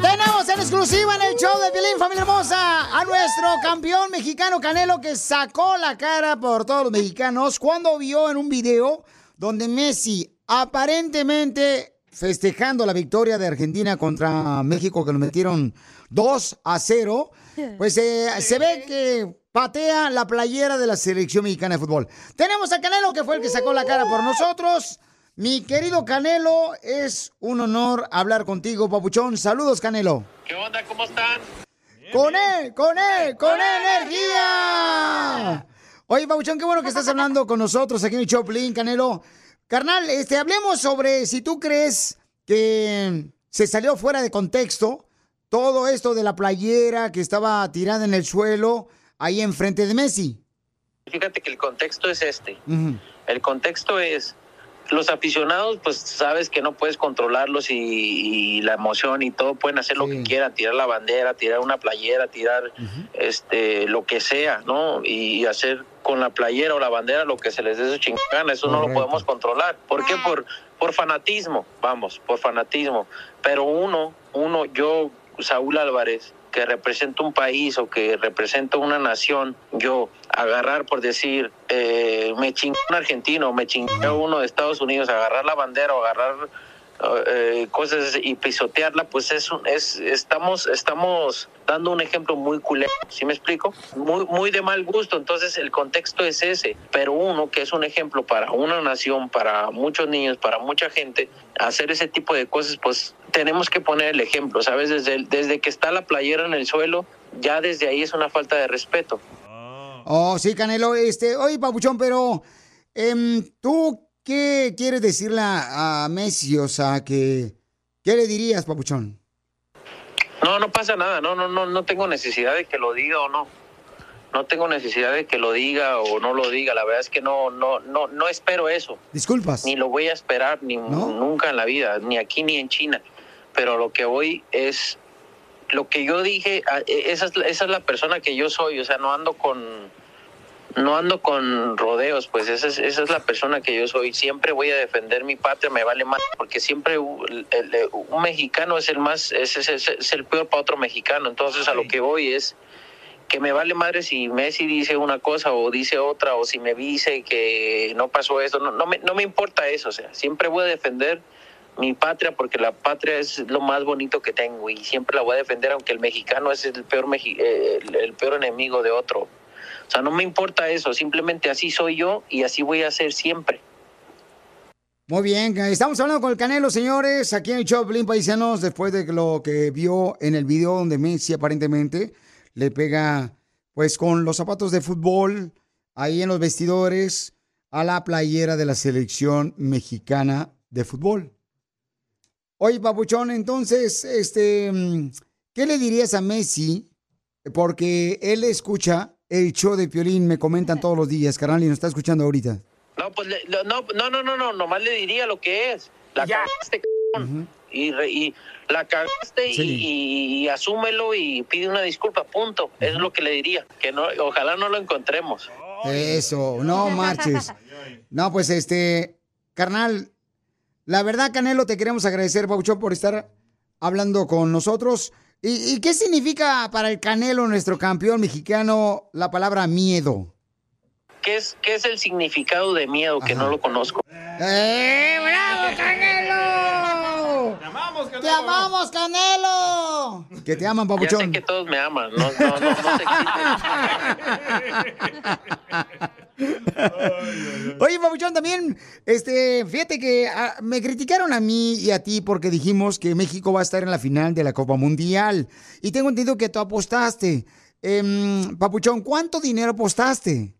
Tenemos en exclusiva en el show de Piolín, familia hermosa, a nuestro campeón mexicano Canelo que sacó la cara por todos los mexicanos cuando vio en un video donde Messi aparentemente festejando la victoria de Argentina contra México que lo metieron 2 a 0, pues eh, se ve que patea la playera de la selección mexicana de fútbol. Tenemos a Canelo que fue el que sacó la cara por nosotros. Mi querido Canelo, es un honor hablar contigo, papuchón. Saludos, Canelo. ¿Qué onda? ¿Cómo están? ¡Con él! ¡Con él! ¡Con energía! Oye, papuchón, qué bueno que estás hablando con nosotros aquí en el Choplin, Canelo. Carnal, este, hablemos sobre si tú crees que se salió fuera de contexto todo esto de la playera que estaba tirada en el suelo ahí enfrente de Messi. Fíjate que el contexto es este. El contexto es los aficionados, pues sabes que no puedes controlarlos y, y la emoción y todo, pueden hacer lo que quieran, tirar la bandera, tirar una playera, tirar este lo que sea, ¿no? Y hacer con la playera o la bandera lo que se les dé su chingada, eso no lo podemos controlar. ¿Por qué? Por, por fanatismo, vamos, por fanatismo. Pero uno, uno, yo, Saúl Álvarez, que representa un país o que representa una nación, yo agarrar por decir, eh, me chingó un argentino, me chingó uno de Estados Unidos, agarrar la bandera o agarrar eh, cosas y pisotearla, pues es, un- es estamos estamos dando un ejemplo muy culero, ¿sí me explico? Muy muy de mal gusto, entonces el contexto es ese, pero uno que es un ejemplo para una nación, para muchos niños, para mucha gente, hacer ese tipo de cosas, pues tenemos que poner el ejemplo, ¿sabes? Desde el- desde que está la playera en el suelo, ya desde ahí es una falta de respeto. Oh, sí, Canelo. Este, oye, Papuchón, pero em, ¿tú qué quieres decirle a, Messi? O sea, que, ¿qué le dirías, Papuchón? No, no pasa nada, no, no, no, no tengo necesidad de que lo diga o no. No tengo necesidad de que lo diga o no lo diga. La verdad es que no, no, no, no espero eso. Disculpas. Ni lo voy a esperar, ni nunca en la vida, ni aquí ni en China. Pero lo que voy es lo que yo dije. ah, eh, Esa es, la- esa es la persona que yo soy. O sea, no ando con, no ando con rodeos. Pues esa es, esa es la persona que yo soy. Siempre voy a defender mi patria. Me vale más porque siempre el- el- un mexicano es el más, es, es- es- el peor para otro mexicano. Entonces a lo que voy es que me vale madre si Messi dice una cosa o dice otra o si me dice que no pasó eso, no, no, me, no me importa eso, o sea, siempre voy a defender mi patria porque la patria es lo más bonito que tengo y siempre la voy a defender aunque el mexicano es el peor, eh, el, el peor enemigo de otro. O sea, no me importa eso, simplemente así soy yo y así voy a ser siempre. Muy bien, estamos hablando con el Canelo, señores, aquí en el Choplin Paisanos, después de lo que vio en el video donde Messi aparentemente le pega, pues, con los zapatos de fútbol ahí en los vestidores a la playera de la selección mexicana de fútbol. Oye, Papuchón, entonces, este, mm, ¿qué le dirías a Messi? Porque él escucha el show de Piolín, me comentan todos los días, carnal, y nos está escuchando ahorita. No, pues le- no, no, no, no, no, no, nomás le diría lo que es. La cagaste, cabrón. y, re- y la cagaste y- Sí. y, y asúmelo y pide una disculpa, punto. Eso es lo que le diría. Que no, ojalá no lo encontremos. Eso, no marches. No, pues este, carnal, la verdad, Canelo, te queremos agradecer, Paucho, por estar hablando con nosotros. ¿Y, y qué significa para el Canelo, nuestro campeón mexicano, la palabra miedo? ¿Qué es, qué es el significado de miedo que no lo conozco? ¡Eh, bravo, Canelo! Te amamos, Canelo! Que te aman, papuchón. Ya sé que todos me aman, no, no, no, no Oye, Papuchón, también, este, fíjate que ah, me criticaron a mí y a ti porque dijimos que México va a estar en la final de la Copa Mundial. Y tengo entendido que tú apostaste. Em, Papuchón, ¿cuánto dinero apostaste?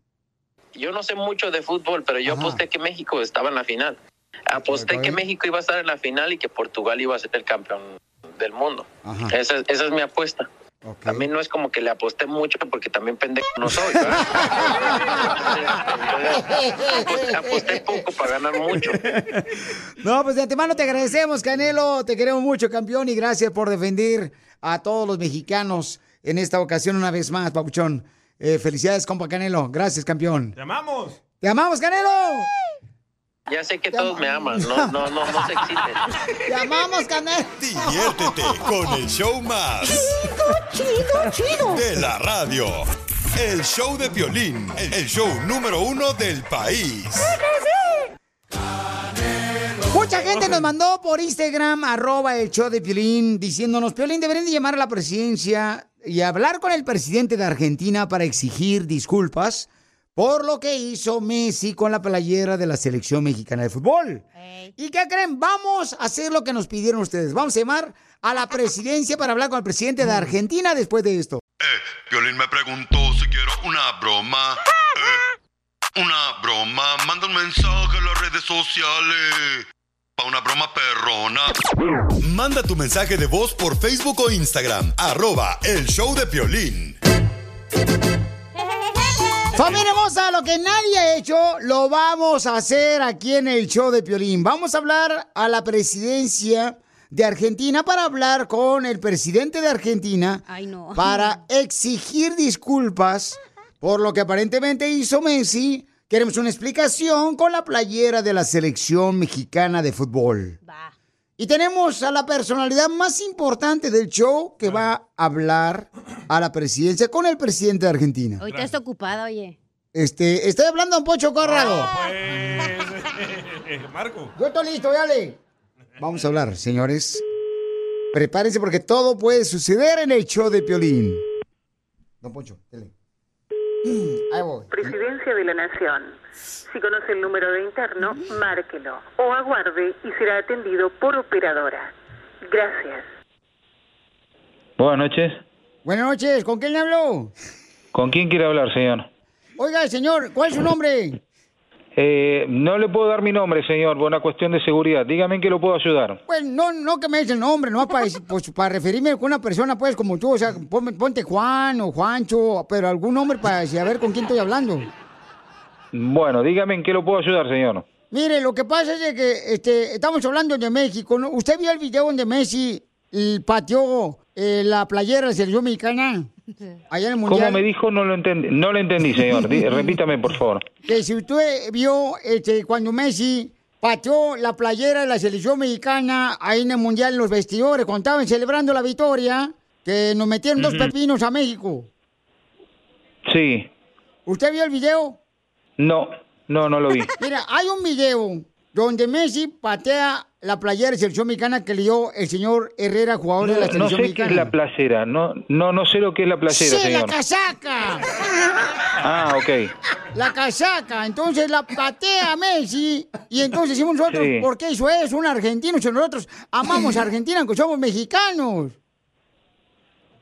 Yo no sé mucho de fútbol, pero yo aposté que México estaba en la final. Aposté que México iba a estar en la final y que Portugal iba a ser el campeón del mundo. Esa, esa es mi apuesta. A mí no es como que le aposté mucho porque también pendejo no soy. aposté poco para ganar mucho. No, pues de antemano te agradecemos, Canelo. Te queremos mucho, campeón, y gracias por defender a todos los mexicanos en esta ocasión una vez más, Papuchón. Eh, felicidades, compa Canelo. Gracias, campeón. ¡Te amamos! ¡Te amamos, Canelo! Ya sé que todos me aman, no, no, no, no se exciten. ¡Te amamos, Canelo! Diviértete con el show más. Chido, chido, De la radio. El show de violín. El show número uno del país. Mucha gente nos mandó por Instagram, arroba el show de Piolín, diciéndonos, Piolín, deberían de llamar a la presidencia y hablar con el presidente de Argentina para exigir disculpas por lo que hizo Messi con la playera de la selección mexicana de fútbol. ¿Y qué creen? Vamos a hacer lo que nos pidieron ustedes. Vamos a llamar a la presidencia para hablar con el presidente de Argentina después de esto. Violín me preguntó si quiero una broma. Eh, una broma. Manda un mensaje a las redes sociales. Pa' una broma perrona. Manda tu mensaje de voz por Facebook o Instagram. Arroba el show de Piolín. Familia hermosa, lo que nadie ha hecho, lo vamos a hacer aquí en el show de Piolín. Vamos a hablar a la presidencia de Argentina para hablar con el presidente de Argentina Ay, no. para exigir disculpas por lo que aparentemente hizo Messi. Queremos una explicación con la playera de la selección mexicana de fútbol. Y tenemos a la personalidad más importante del show que va a hablar a la presidencia con el presidente de Argentina. Ahorita está ocupada, oye. Este, estoy hablando a un Pocho Corrado. Pues, Marco. Yo estoy listo, dale. Vamos a hablar, señores. Prepárense porque todo puede suceder en el show de Piolín. Don Poncho, dale. Ahí voy. Presidencia de la Nación. Si conoce el número de interno, márquelo o aguarde y será atendido por operadora. Gracias. Buenas noches. Buenas noches, ¿con quién le habló? ¿Con quién quiere hablar, señor? Oiga, señor, ¿cuál es su nombre? Eh, no le puedo dar mi nombre, señor, por una cuestión de seguridad. Dígame en qué lo puedo ayudar. Pues no, no que me des el nombre, no para, pues, para referirme con una persona, pues, como tú, o sea, ponme- ponte Juan o Juancho, pero algún nombre para saber con quién estoy hablando. Bueno, dígame en qué lo puedo ayudar, señor. Mire, lo que pasa es que este, estamos hablando de México. ¿no? ¿Usted vio el video donde Messi eh, pateó eh, la playera de selección mexicana? Allá en el Mundial. ¿Cómo me dijo? No lo entendí, no lo entendí, señor. Repítame, por favor. Que si usted vio este, cuando Messi pateó la playera de la selección mexicana ahí en el Mundial en los vestidores, cuando estaban celebrando la victoria, que nos metieron dos pepinos a México. Sí. ¿Usted vio el video? No, no, no lo vi. Mira, hay un video donde Messi patea la playera de selección mexicana que le dio el señor Herrera, jugador de la No, no selección sé qué es mexicana. la playera. No, no, no sé lo que es la playera, ¡Sí, la casaca! Ah, ok. La casaca. Entonces la patea Messi. Y entonces decimos nosotros, Sí. ¿por qué eso es? Un argentino. Nosotros amamos a Argentina, aunque somos mexicanos.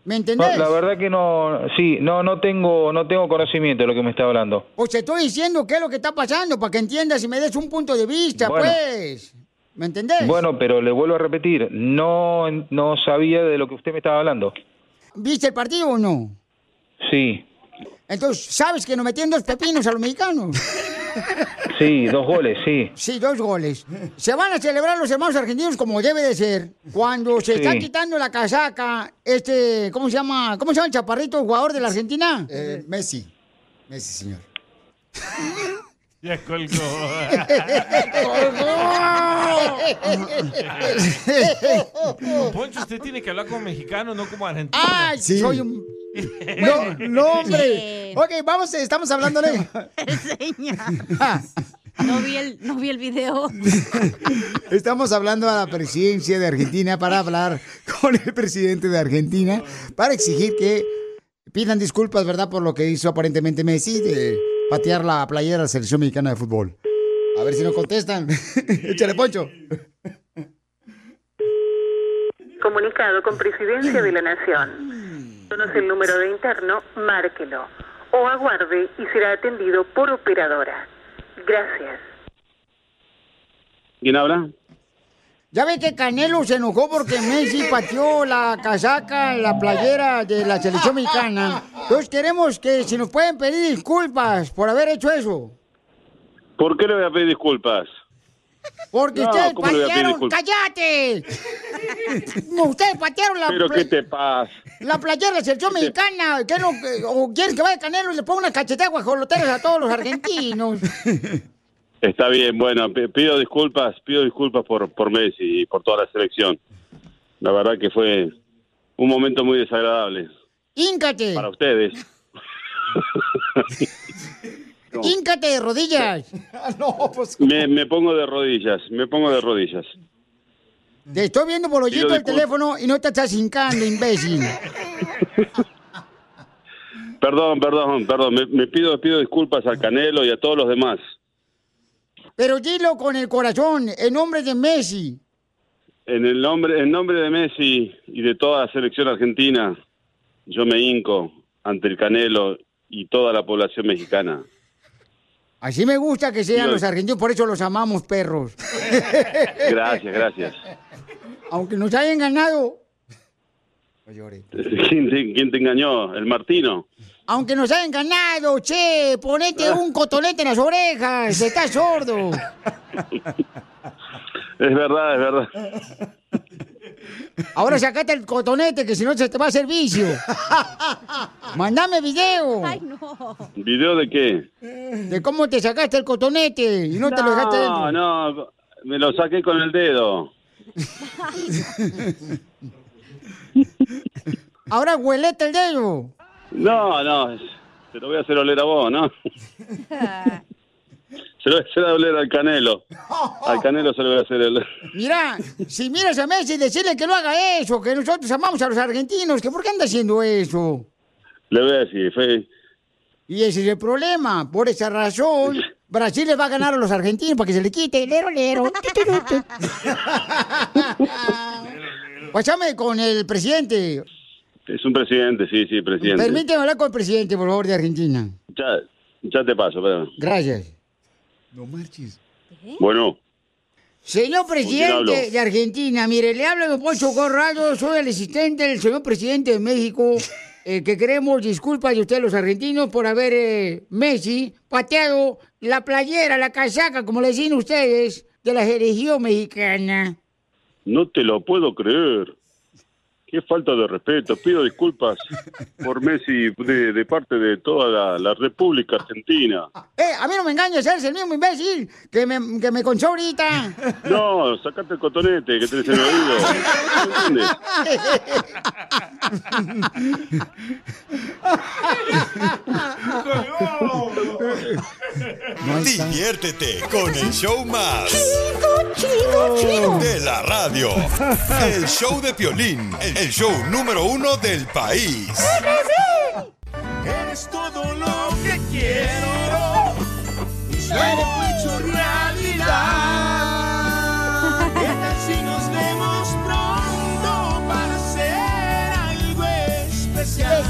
¿Me No, entendés? la verdad que no, sí, no, no tengo, no tengo conocimiento de lo que me está hablando. Pues te estoy diciendo qué es lo que está pasando para que entiendas y me des un punto de vista, Bueno. pues. ¿Me entendés? Bueno, pero le vuelvo a repetir, no, no sabía de lo que usted me estaba hablando. ¿Viste el partido o no? Sí, Entonces, ¿sabes que nos metieron dos pepinos a los mexicanos? sí, dos goles, sí. Sí, dos goles. Se van a celebrar los hermanos argentinos como debe de ser. Cuando se Sí. está quitando la casaca, este, ¿cómo se llama? ¿Cómo se llama el chaparrito, el jugador de la Argentina? Messi. Messi, señor. Ya colgó. Poncho, usted tiene que hablar como mexicano, no como argentino. ¡Ay, soy un... No, no, hombre. Ok, vamos, estamos hablándole. Ah, No vi el, no vi el video. Estamos hablando a la presidencia de Argentina para hablar con el presidente de Argentina para exigir que pidan disculpas, ¿verdad?, por lo que hizo aparentemente Messi de patear la playera de la selección mexicana de fútbol. A ver si nos contestan. Échale, Poncho. Comunicado con Presidencia de la Nación. Conoce el número de interno, márquelo. O aguarde y será atendido por operadora. Gracias. ¿Quién habla? Ya ve que Canelo se enojó porque Messi pateó la casaca, la playera de la selección mexicana. Entonces queremos que si nos pueden pedir disculpas por haber hecho eso. ¿Por qué le voy a pedir disculpas? Porque No, ustedes ¿cómo le voy a pedir patearon? ¡cállate! No, ustedes patearon la, ¿Pero qué te pasa? la playera de selección mexicana. ¿Qué no, ¿O quieren que vaya Canelo y le ponga una cachetada guajoloteras a todos los argentinos? Está bien, bueno, pido disculpas, pido disculpas por, por Messi y por toda la selección. La verdad que fue un momento muy desagradable ¡Híncate! para ustedes. ¡Híncate de rodillas! no, pues... Me, me pongo de rodillas, me pongo de rodillas. Te estoy viendo por hoyito Pido el disculpas. teléfono y no te estás hincando, imbécil. Perdón, perdón, perdón. Me, me pido, pido disculpas al Canelo y a todos los demás. Pero dilo con el corazón, en nombre de Messi. En el nombre, en nombre de Messi y de toda la selección argentina, yo me hinco ante el Canelo y toda la población mexicana. Así me gusta que sean los argentinos, por eso los amamos, perros. Gracias, gracias. Aunque nos hayan ganado, ¿Quién te, quién te engañó? ¿El Martino? aunque nos hayan ganado, che, ponete un cotonete en las orejas, estás sordo. Es verdad, es verdad. Ahora sacate el cotonete, que si no se te va a hacer vicio. Mándame video. Ay, no. ¿Video de qué? De cómo te sacaste el cotonete y no, te lo dejaste dentro. No, no, me lo saqué con el dedo. Ahora huelete el dedo. No, no, se lo voy a hacer oler a vos, ¿no? Se lo voy a hacer oler al Canelo. Al Canelo se lo voy a hacer oler. Mira, si miras a Messi, decirle que no haga eso, que nosotros amamos a los argentinos, que por qué anda haciendo eso. Le voy a decir, fue, Y ese es el problema. Por esa razón, Brasil le va a ganar a los argentinos para que se le quite. Lero, lero. Pásame con el presidente. es un presidente, sí, sí, presidente. Permíteme hablar con el presidente, por favor, de Argentina. Ya, ya te paso, espérame. Gracias. No marches. Bueno, Señor presidente de Argentina, mire, le habla don Poncho Corrado, soy el asistente del señor presidente de México, eh, que queremos disculpas de ustedes los argentinos por haber eh, Messi pateado la playera, la casaca, como le dicen ustedes, de la religión mexicana. no te lo puedo creer. Qué falta de respeto. Pido disculpas por Messi de, de parte de toda la, la República Argentina. Eh, a mí no me engañes, eres el mismo imbécil que me, que me conchó ahorita. No, sacate el cotonete que tenés en el oído. Diviértete con el show más. chido, chido. De la radio. El show de Piolín. El show número uno del país. Eres todo lo que quiero. Un sueño hecho realidad. ¿Qué tal si nos vemos pronto para hacer algo especial? Es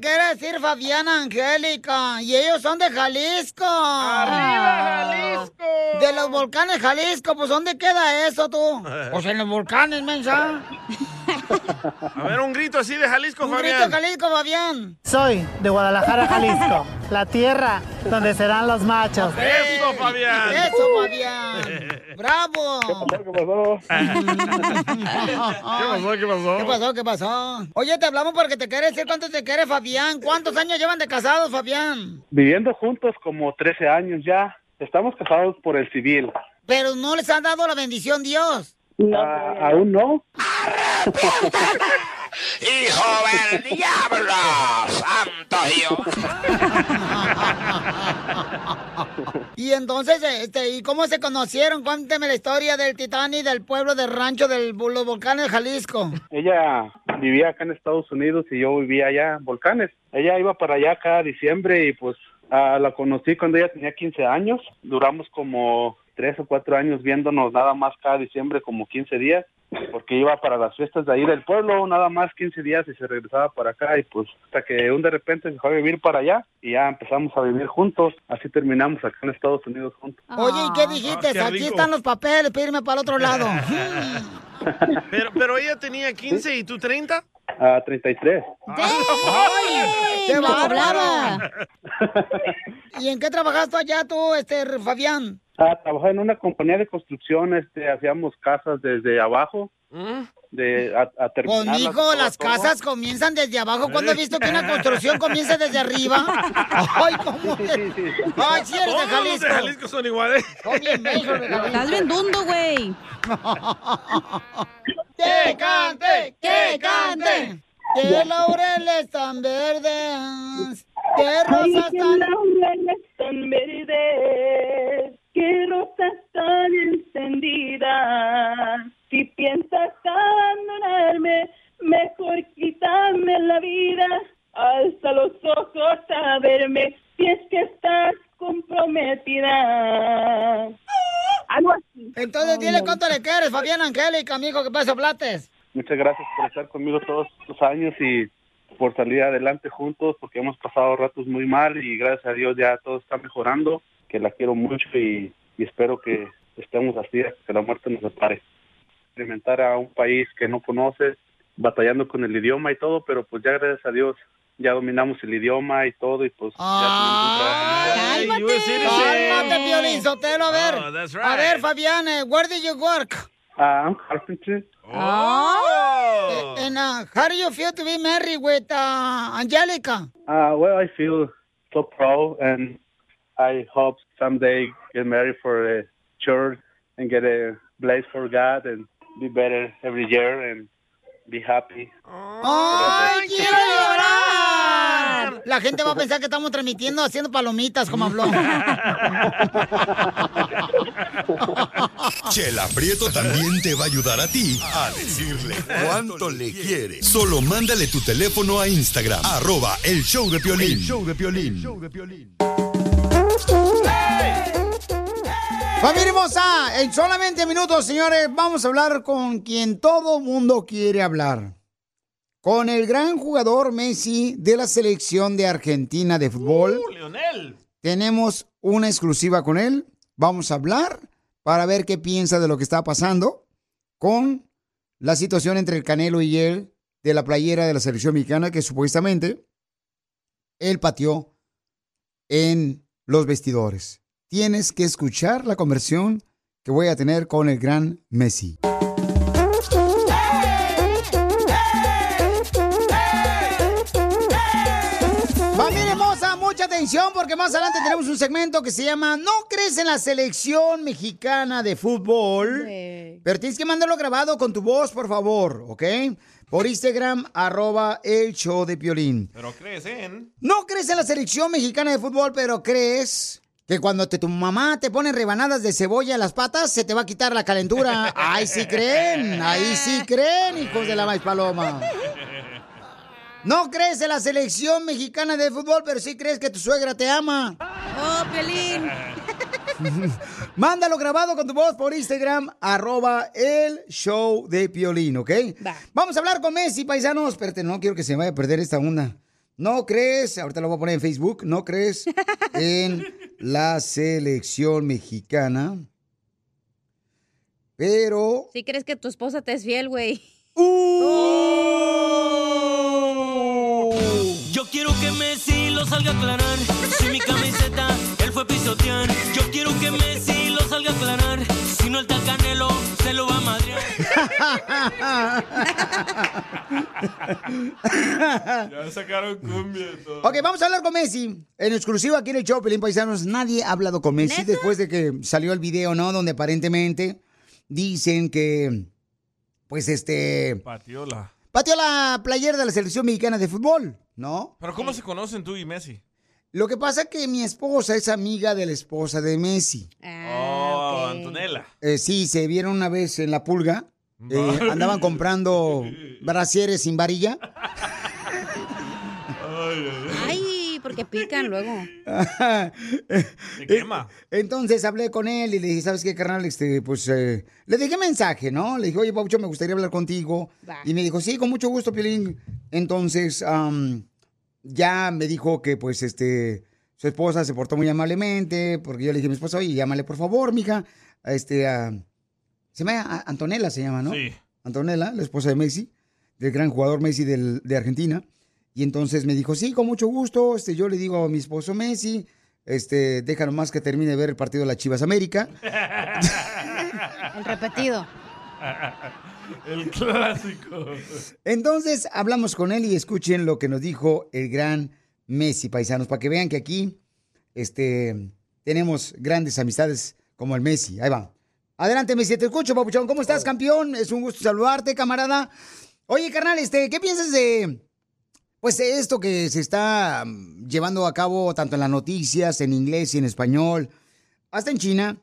quiere decir Fabiana Angélica. Y ellos son de Jalisco. ¡Arriba, Jalisco! De los volcanes Jalisco. Pues, ¿dónde queda eso tú? Pues en los volcanes, mensa. A ver, un grito así de Jalisco, Un Fabián. grito Jalisco, Fabián. Soy de Guadalajara, Jalisco, la tierra donde serán los machos. Eso, Fabián. Eso, Fabián. ¡Bravo! ¿Qué pasó? ¿Qué pasó? ¿Qué pasó? ¿Qué pasó? ¿Qué pasó? Oye, te hablamos porque te quiere decir cuánto te quiere Fabián. ¿Cuántos años llevan de casados, Fabián? Viviendo juntos como 13 años ya. Estamos casados por el civil. Pero no les han dado la bendición Dios. Ah, Aún no. ¡Hijo del diablo! ¡Santo Y entonces, este, ¿y cómo se conocieron? Cuénteme la historia del Titanic del pueblo del rancho del los volcanes de Jalisco. Ella vivía acá en Estados Unidos y yo vivía allá en Volcanes. Ella iba para allá cada diciembre y pues ah, la conocí cuando ella tenía 15 años. Duramos como tres o cuatro años viéndonos nada más cada diciembre como 15 días porque iba para las fiestas de ahí del pueblo nada más 15 días y se regresaba para acá y pues hasta que un de repente se fue a vivir para allá y ya empezamos a vivir juntos así terminamos acá en Estados Unidos juntos Oye, ¿y qué dijiste? qué Aquí están los papeles, pídeme para el otro lado. Pero, pero ella tenía 15 y tú 30. A 33 ¡Ay! ¡Qué hablaba. ¿Y en qué trabajaste allá tú, este, Fabián? Ah, trabajaba en una compañía de construcción, este, hacíamos casas desde abajo, de a, a Pues, las todo. casas comienzan desde abajo. ¿Cuándo has visto que una construcción comienza desde arriba? Ay, ¿cómo? Sí, sí, sí. Ay, sí eres de Jalisco. de Jalisco son iguales. Son bien bellos de Jalisco. Estás bien dundo, güey. ¡Que cante! ¡Que cante! ¡Que laureles tan verdes! ¡Que rosas tan... tan verdes, que rosas tan encendidas. Si piensas abandonarme, mejor quítame la vida. Alza los ojos a verme, si es que estás comprometida. Algo así. Entonces dile cuánto le quieres, Fabián Angélica, amigo, que pasa plates. Muchas gracias por estar conmigo todos estos años y por salir adelante juntos, porque hemos pasado ratos muy mal y gracias a Dios ya todo está mejorando, que la quiero mucho y, y espero que estemos así hasta que la muerte nos separe. Experimentar a un país que no conoces, batallando con el idioma y todo, pero pues ya gracias a Dios ya dominamos el idioma y todo y pues Ay, Hey, you a citizen. Cálmate, Piolín Sotelo, a ver. Oh, that's A right. ver, Fabián, eh, where did you work? Ah, I'm carpenter. Oh. And uh, how do you feel to be married with uh, Angelica? Uh, well, I feel so proud, and I hope someday get married for a church and get a place for God and be better every year and be happy. ¡Ay, quiero llorar! La gente va a pensar que estamos transmitiendo haciendo palomitas, como habló. Chela Prieto también te va a ayudar a ti a decirle cuánto le quiere. Solo mándale tu teléfono a Instagram, arroba el show de Piolín. El show de Piolín. Familia hermosa, en solamente minutos, señores, vamos a hablar con quien todo mundo quiere hablar. Con el gran jugador Messi de la selección de Argentina de fútbol. Uh, Leonel. Tenemos una exclusiva con él. Vamos a hablar para ver qué piensa de lo que está pasando con la situación entre el Canelo y él de la playera de la selección mexicana que supuestamente él pateó en los vestidores. Tienes que escuchar la conversión que voy a tener con el gran Messi. Atención porque más adelante tenemos un segmento que se llama No crees en la selección mexicana de fútbol. Pero tienes que mandarlo grabado con tu voz, por favor, ¿ok? Por Instagram, arroba el show de Piolín. Pero crees en. No crees en la selección mexicana de fútbol, pero crees que cuando te, tu mamá te pone rebanadas de cebolla en las patas, se te va a quitar la calentura. Ahí sí creen, ahí sí creen, hijos de la maíz paloma. No crees en la selección mexicana de fútbol, pero sí crees que tu suegra te ama. ¡Oh, Pelín! Mándalo grabado con tu voz por Instagram, arroba el show de Piolín, ¿ok? Vamos a hablar con Messi, paisanos. Espérate, no quiero que se me vaya a perder esta onda. ¿No crees? Ahorita lo voy a poner en Facebook. ¿No crees en la selección mexicana? Pero... Si crees que tu esposa te es fiel, güey. Yo salga a aclarar. Si mi camiseta él fue pisotear. Yo quiero que Messi lo salga a aclarar. Si no el Canelo se lo va a madrear. Ya sacaron cumbia todo. Ok, vamos a hablar con Messi. En exclusiva aquí en el show, Pelín Paisanos. Nadie ha hablado con Messi después de que salió el video, ¿no? Donde aparentemente dicen que, pues este... Patiola. Pateó la playera de la selección mexicana de fútbol, ¿no? Pero ¿cómo se conocen tú y Messi? Lo que pasa es que mi esposa es amiga de la esposa de Messi. oh, Antonella. Eh, sí, se vieron una vez en la pulga. eh, andaban comprando brasieres sin varilla. Ay, porque pican luego. Se quema. Entonces hablé con él y le dije, ¿sabes qué, carnal? Este, pues eh, le dejé mensaje, ¿no? Le dije, oye, Paucho, me gustaría hablar contigo. Va. Y me dijo, sí, con mucho gusto, Piolín. Entonces, ya me dijo que, pues, este, su esposa se portó muy amablemente, porque yo le dije a mi esposa, oye, llámale, por favor, mija. A este, a- se llama Antonella, se llama, ¿no? Sí. Antonella, la esposa de Messi, del gran jugador Messi del- de Argentina. Y entonces me dijo, sí, con mucho gusto. Este, yo le digo a mi esposo Messi, este, déjalo más que termine de ver el partido de la Chivas América. El repetido. El clásico. Entonces hablamos con él y escuchen lo que nos dijo el gran Messi, paisanos, para que vean que aquí este, tenemos grandes amistades como el Messi. Ahí va. Adelante, Messi, te escucho, papuchón. ¿Cómo estás, campeón? Es un gusto saludarte, camarada. Oye, carnal, este, ¿qué piensas de pues esto que se está mm, llevando a cabo tanto en las noticias, en inglés y en español, hasta en China?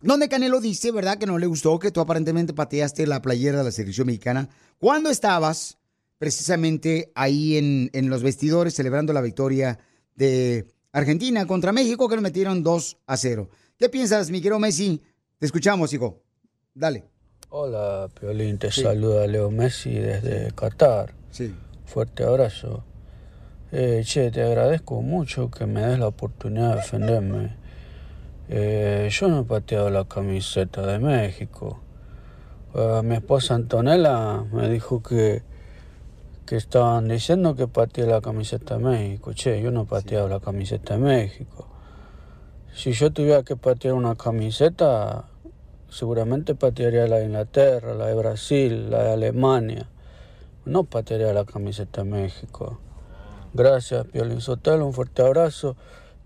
Donde Canelo dice, ¿verdad? Que no le gustó que tú aparentemente pateaste la playera de la selección mexicana cuando estabas precisamente ahí en, en los vestidores celebrando la victoria de Argentina contra México, que lo metieron 2 a 0. ¿Qué piensas, mi querido Messi? Te escuchamos, hijo. Dale. Hola, Piolín, te saluda Leo Messi desde Qatar. Sí. Fuerte abrazo. Eh, che, te agradezco mucho que me des la oportunidad de defenderme. Eh, yo no he pateado la camiseta de México. Eh, mi esposa Antonella me dijo que, que estaban diciendo que pateé la camiseta de México. Che, yo no he pateado la camiseta de México. Si yo tuviera que patear una camiseta, seguramente patearía la de Inglaterra, la de Brasil, la de Alemania. No patearía la camiseta de México. Gracias, Piolín Sotelo, un fuerte abrazo.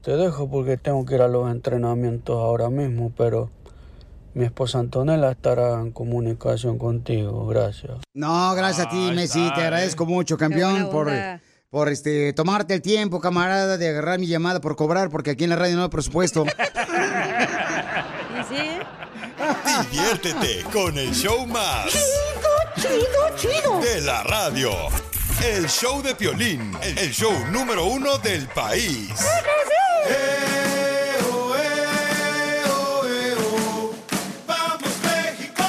Te dejo porque tengo que ir a los entrenamientos ahora mismo, pero mi esposa Antonella estará en comunicación contigo. Gracias. No, gracias a ti, Messi. Te agradezco mucho, campeón, por, por este, tomarte el tiempo, camarada, de agarrar mi llamada por cobrar, porque aquí en la radio no hay presupuesto. Diviértete con el show más. Chido, chido. De la radio. El show de Piolín. El show número uno del país. ¡Vamos, México!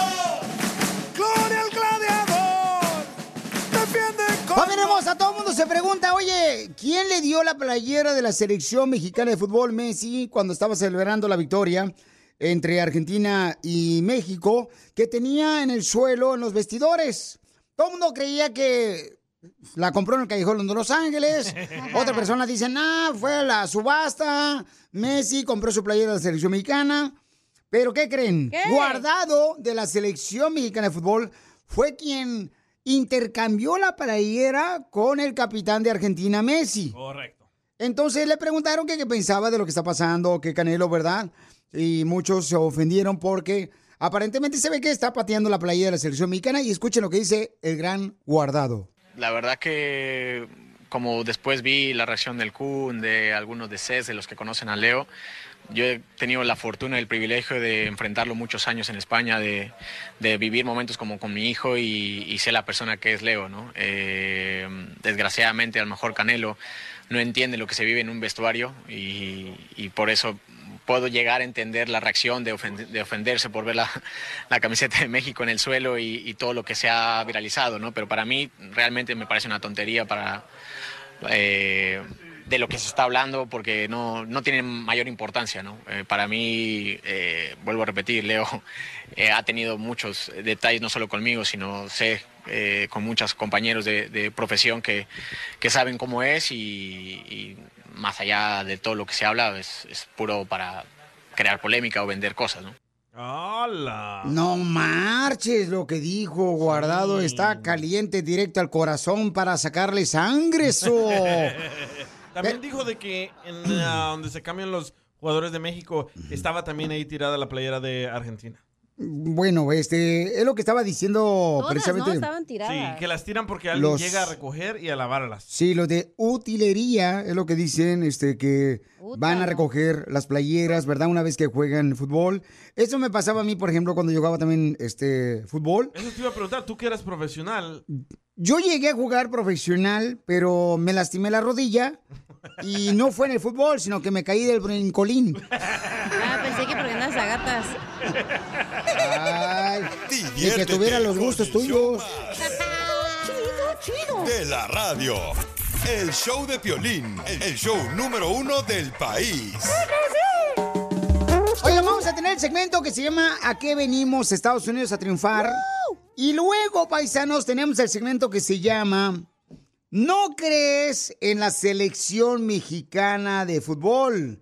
¡Gloria al gladiador! ¡Defiende Familia hermosa, todo el mundo se pregunta, oye, ¿quién le dio la playera de la selección mexicana de fútbol Messi cuando estaba celebrando la victoria entre Argentina y México que tenía en el suelo, en los vestidores? Todo el mundo creía que la compró en el callejón de Los Ángeles. Otra persona dice, nah, fue a la subasta. Messi compró su playera de la selección mexicana. Pero ¿qué creen? Guardado de la selección mexicana de fútbol fue quien intercambió la playera con el capitán de Argentina, Messi. Correcto. Entonces le preguntaron que qué pensaba de lo que está pasando, que Canelo, ¿verdad? Y muchos se ofendieron porque aparentemente se ve que está pateando la playera de la selección mexicana y escuchen lo que dice el gran guardado. La verdad que como después vi la reacción del Kun, de algunos de CES, de los que conocen a Leo, yo he tenido la fortuna y el privilegio de enfrentarlo muchos años en España, de, vivir momentos como con mi hijo y, y sé la persona que es Leo, ¿no? Eh, desgraciadamente a lo mejor Canelo no entiende lo que se vive en un vestuario y por eso puedo llegar a entender la reacción de, ofen- de ofenderse por ver la, la camiseta de México en el suelo y, y todo lo que se ha viralizado, ¿no? Pero para mí realmente me parece una tontería para eh, de lo que se está hablando porque no, no tiene mayor importancia, ¿no? Eh, para mí, eh, vuelvo a repetir, Leo eh, ha tenido muchos detalles, no solo conmigo, sino sé eh, con muchos compañeros de, de profesión que, que saben cómo es y, y más allá de todo lo que se habla, es, es puro para crear polémica o vender cosas, ¿no? ¡Hala! No marches lo que dijo Guardado, está caliente directo al corazón para sacarle sangre, eso. También dijo de que en ah, donde se cambian los jugadores de México estaba también ahí tirada la playera de Argentina. Bueno, este, es lo que estaba diciendo Todas, precisamente. ¿no? Estaban tiradas. Sí, que las tiran porque alguien Los- llega a recoger y a lavarlas. Sí, los de utilería es lo que dicen, este, que van a recoger las playeras, ¿verdad? Una vez que juegan fútbol. Eso me pasaba a mí, por ejemplo, cuando jugaba también, este, fútbol. Eso te iba a preguntar, tú que eras profesional. Yo llegué a jugar profesional, pero me lastimé la rodilla y no fue en el fútbol, sino que me caí del brincolín. Ah, pensé que porque andas a gatas. Ay, y que tuviera los gustos tuyos. De la radio. El show de Piolín, el show número uno del país. Oigan, vamos a tener el segmento que se llama ¿A qué venimos Estados Unidos a triunfar? Y luego, paisanos, tenemos el segmento que se llama ¿No crees en la selección mexicana de fútbol?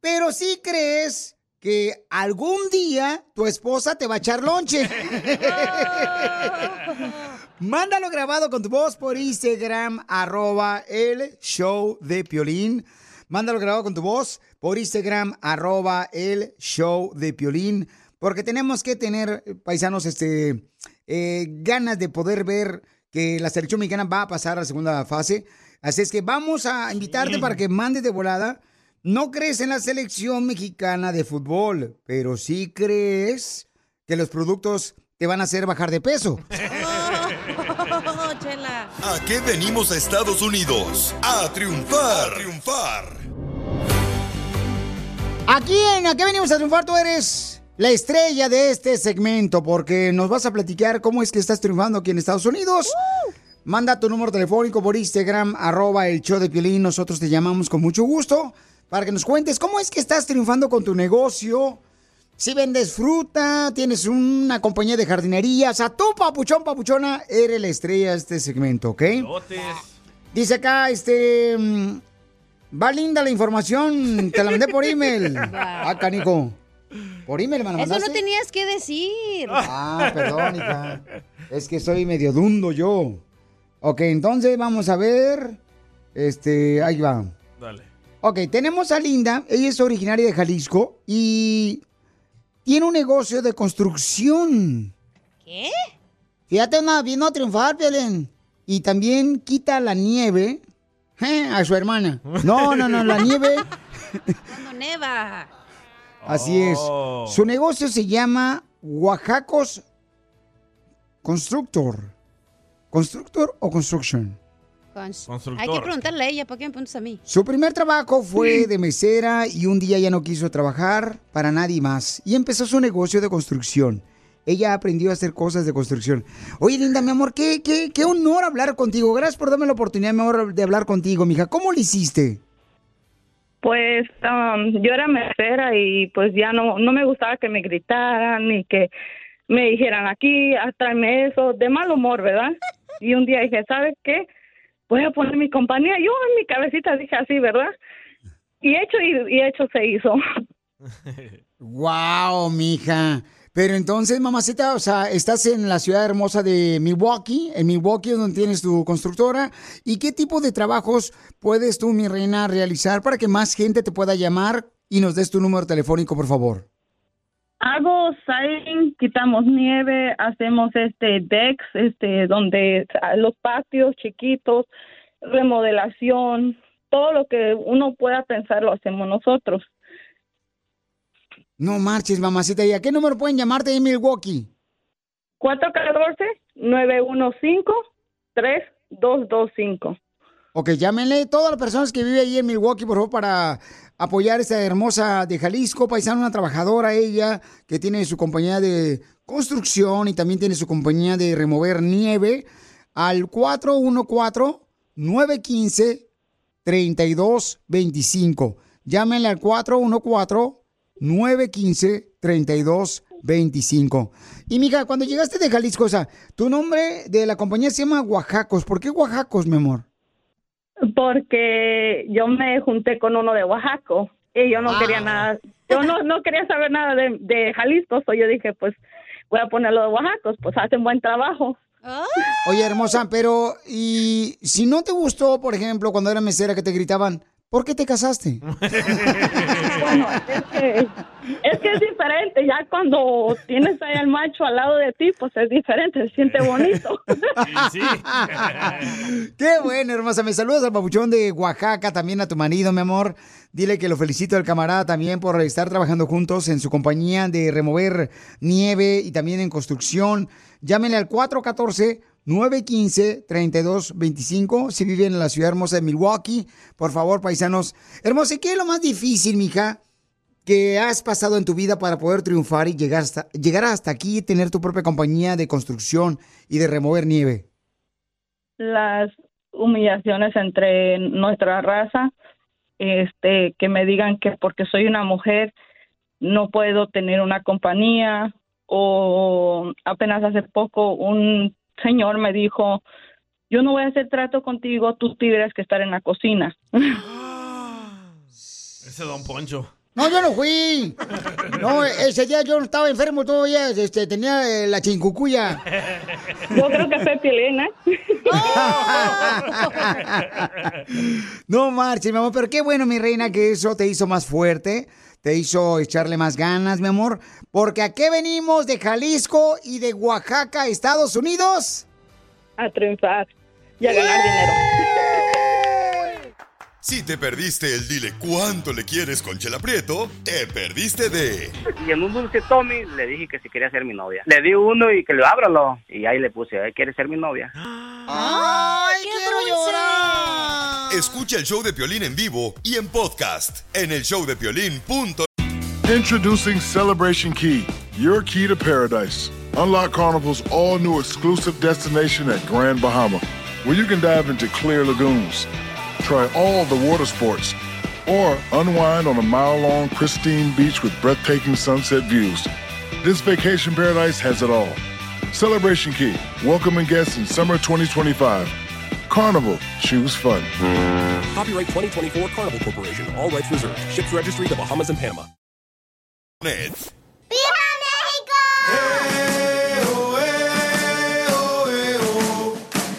Pero sí crees que algún día tu esposa te va a echar lonche. Mándalo grabado con tu voz por Instagram, arroba el show de Piolín. Mándalo grabado con tu voz por Instagram, arroba el show de Piolín. Porque tenemos que tener, paisanos, este, eh, ganas de poder ver que la selección mexicana va a pasar a la segunda fase. Así es que vamos a invitarte para que mandes de volada. No crees en la selección mexicana de fútbol, pero sí crees que los productos te van a hacer bajar de peso. Chela. ¿A qué venimos a Estados Unidos? A triunfar. A triunfar. Aquí en ¿A qué venimos a triunfar? Tú eres la estrella de este segmento porque nos vas a platicar cómo es que estás triunfando aquí en Estados Unidos. Manda tu número telefónico por Instagram, arroba el show de Piolín. Nosotros te llamamos con mucho gusto para que nos cuentes cómo es que estás triunfando con tu negocio. Si vendes fruta, tienes una compañía de jardinería, o sea, tú, papuchón, papuchona, eres la estrella de este segmento, ¿ok? Dice acá, este... mm, Va linda la información, te la mandé por email. Ah, canico. Por email me la Eso mandaste. no tenías que decir. Ah, perdón, hija. Es que soy medio dundo yo. Ok, entonces vamos a ver. Este, ahí va. Dale. Ok, tenemos a Linda. Ella es originaria de Jalisco y tiene un negocio de construcción. ¿Qué? Fíjate, nada, vino a triunfar, Piolín. Y también quita la nieve eh, a su hermana. No, no, no, la nieve. Cuando neva. Así es. Oh. Su negocio se llama Oaxacos Constructor. ¿Constructor o construction? Cons- Constructor. Hay que preguntarle a ella, ¿por qué me preguntas a mí? Su primer trabajo fue de mesera y un día ya no quiso trabajar para nadie más y empezó su negocio de construcción. Ella aprendió a hacer cosas de construcción. Oye, Linda, mi amor, qué, qué, qué honor hablar contigo. Gracias por darme la oportunidad, mi amor, de hablar contigo, mija. ¿Cómo lo hiciste? Pues um, yo era mesera y pues ya no, no me gustaba que me gritaran ni que me dijeran aquí, tráeme eso, de mal humor, ¿verdad? Y un día dije, ¿sabes qué? Voy a poner mi compañía. Yo en mi cabecita dije así, ¿verdad? Y hecho y, hecho se hizo. Wow, mija. Pero entonces, mamacita, o sea, estás en la ciudad hermosa de Milwaukee, en Milwaukee, donde tienes tu constructora. ¿Y qué tipo de trabajos puedes tú, mi reina, realizar para que más gente te pueda llamar y nos des tu número telefónico, por favor? Hago siding, quitamos nieve, hacemos este decks, este donde ah, los patios chiquitos, remodelación, todo lo que uno pueda pensar lo hacemos nosotros. No marches, mamacita. ¿Y a qué número pueden llamarte en Milwaukee? 414-915-3225. Ok, llámenle todas las personas que viven ahí en Milwaukee, por favor, para apoyar a esta hermosa de Jalisco, paisana, una trabajadora ella, que tiene su compañía de construcción y también tiene su compañía de remover nieve, al 414-915-3225. Llámenle al 414-915-3225. Y mija, cuando llegaste de Jalisco, o sea, tu nombre de la compañía se llama Oaxacos. ¿Por qué Oaxacos, mi amor? Porque yo me junté con uno de Oaxaco y yo no Ah. quería nada, yo no, no quería saber nada de, de Jalisco, so yo dije, pues voy a ponerlo de Oaxacos, pues hacen buen trabajo. Oye, hermosa, pero y si no te gustó, por ejemplo, cuando era mesera que te gritaban, ¿por qué te casaste? Es que, es que es diferente. Ya cuando tienes ahí al macho al lado de ti, pues es diferente, se siente bonito. Qué bueno, hermosa. Me saludas al papuchón de Oaxaca, también a tu marido, mi amor. Dile que lo felicito al camarada también por estar trabajando juntos en su compañía de remover nieve y también en construcción. Llámenle al 414-915-3225 si viven en la ciudad hermosa de Milwaukee. Por favor, paisanos. Hermosa, ¿y ¿qué es lo más difícil, mija, que has pasado en tu vida para poder triunfar y llegar hasta, llegar hasta aquí y tener tu propia compañía de construcción y de remover nieve? Las humillaciones entre nuestra raza, este, que me digan que porque soy una mujer no puedo tener una compañía o apenas hace poco un señor me dijo, yo no voy a hacer trato contigo, tú tienes que estar en la cocina. Ese Don Poncho. No, yo no fui. No, ese día yo no estaba enfermo todavía, este, tenía eh, la chincucuya. Yo creo que fue Pilena. No marches, mi amor, pero qué bueno, mi reina, que eso te hizo más fuerte, te hizo echarle más ganas, mi amor, porque ¿a qué venimos de Jalisco y de Oaxaca, Estados Unidos? A triunfar y a ganar dinero. Si te perdiste el dile cuánto le quieres con Chela Prieto, te perdiste de Y en un dulce Tommy le dije que si quería ser mi novia. Le di uno y que lo ábralo. Y ahí le puse, "Eh, ¿quieres ser mi novia? ¡Ay, quiero llorar! Escucha el show de Piolín en vivo y en podcast en el showdepiolín.net. Introducing Celebration Key, your key to paradise. Unlock Carnival's all new exclusive destination at Grand Bahama, where you can dive into clear lagoons, try all the water sports, or unwind on a mile long, pristine beach with breathtaking sunset views. This vacation paradise has it all. Celebration Key, welcoming guests in summer 2025. Carnival, choose fun. Copyright 2024 Carnival Corporation. All rights reserved. Ships registry the Bahamas and Panama.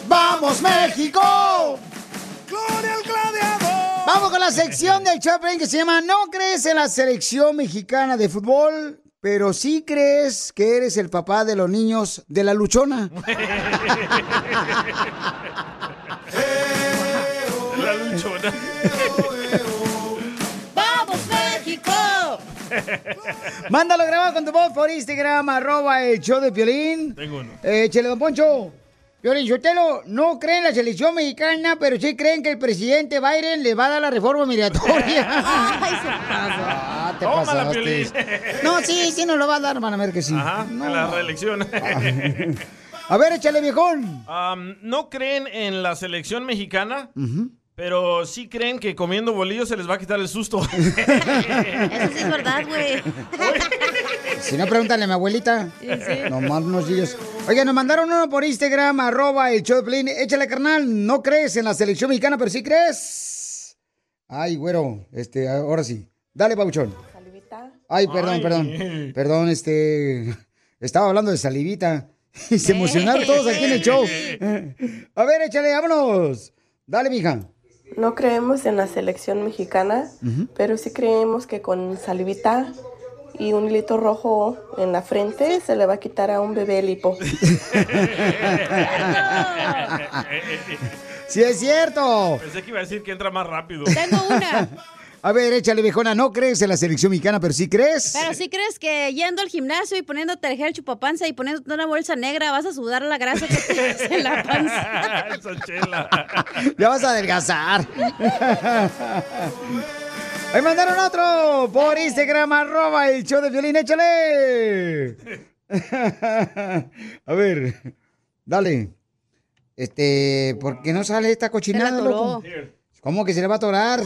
¡Vamos, México! ¡Gloria al gladiador! Vamos con la sección del Chaplin que se llama No crees en la selección mexicana de fútbol, pero sí crees que eres el papá de los niños de la luchona. ¡Vamos, México! Mándalo grabado con tu voz por Instagram, arroba el show de Piolín. Tengo uno. Eh, Chele Don Poncho. Piolín Sotelo, no creen en la selección mexicana, pero sí creen que el presidente Biden le va a dar la reforma migratoria. Ay, se pasó. Ah, te Tómala, pasaste. Piolín. No, sí, sí nos lo va a dar, van a ver que sí. Ajá, en la reelección. A ver, échale, viejón. No creen en la selección mexicana, pero sí creen que comiendo bolillos se les va a quitar el susto. Eso sí es verdad, güey. Si no, pregúntale a mi abuelita. Sí, sí. Nomás unos días. Oiga, nos mandaron uno por Instagram, arroba el show de Piolín. Échale, carnal. No crees en la selección mexicana, pero sí crees. Ay, güero. Este, ahora sí. Dale, Pauchón. Ay, perdón, Ay. perdón. Perdón, este. Estaba hablando de salivita. Y se emocionaron todos aquí en el show. A ver, échale, vámonos. Dale, mija. No creemos en la selección mexicana, pero sí creemos que con salivita y un hilito rojo en la frente se le va a quitar a un bebé el hipo. Sí, es cierto. Pensé que iba a decir que entra más rápido. Tengo una. A ver, échale, viejona. No crees en la selección mexicana, pero sí crees. Pero si crees que yendo al gimnasio y poniéndote el gel chupapanza y poniéndote una bolsa negra vas a sudar la grasa que tienes en la panza. Esa chela. Ya vas a adelgazar. Ahí mandaron otro por Instagram, arroba el show de violín, échale. A ver, dale. Este, ¿por qué no sale esta cochinada, loco? ¿Cómo que se le va a atorar?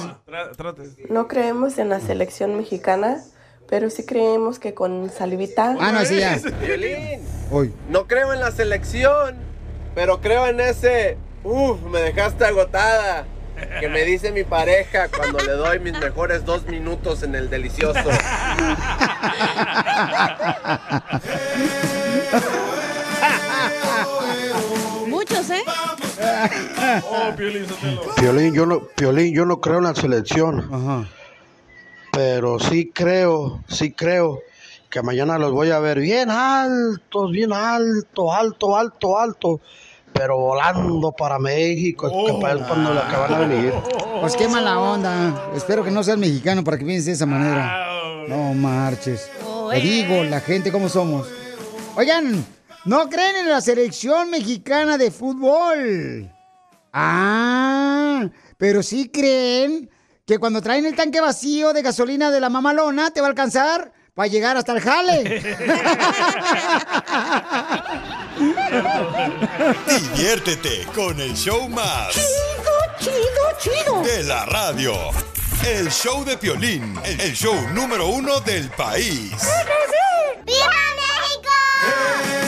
No creemos en la selección mexicana, pero sí creemos que con salivita. Ah, no, sí, ya. Violín, Hoy. no creo en la selección, pero creo en ese. Uf, me dejaste agotada. Que me dice mi pareja cuando le doy mis mejores dos minutos en el delicioso. Muchos, ¿eh? Oh, Piolín, yo no, Piolín, yo no creo en la selección. pero sí creo, sí creo que mañana los voy a ver bien altos, bien alto, alto, alto, alto, pero volando para México, que para es cuando la que van a venir. Pues qué mala onda. Espero que no seas mexicano para que pienses de esa manera. No marches. Te digo, la gente, ¿cómo somos? Oigan, ¿no creen en la selección mexicana de fútbol? Ah, pero sí creen que cuando traen el tanque vacío de gasolina de la mamalona te va a alcanzar para llegar hasta el jale. Diviértete con el show más. Chido, chido, chido. De la radio. El show de Piolín, el show número uno del país. ¡Viva México! ¡Vamos,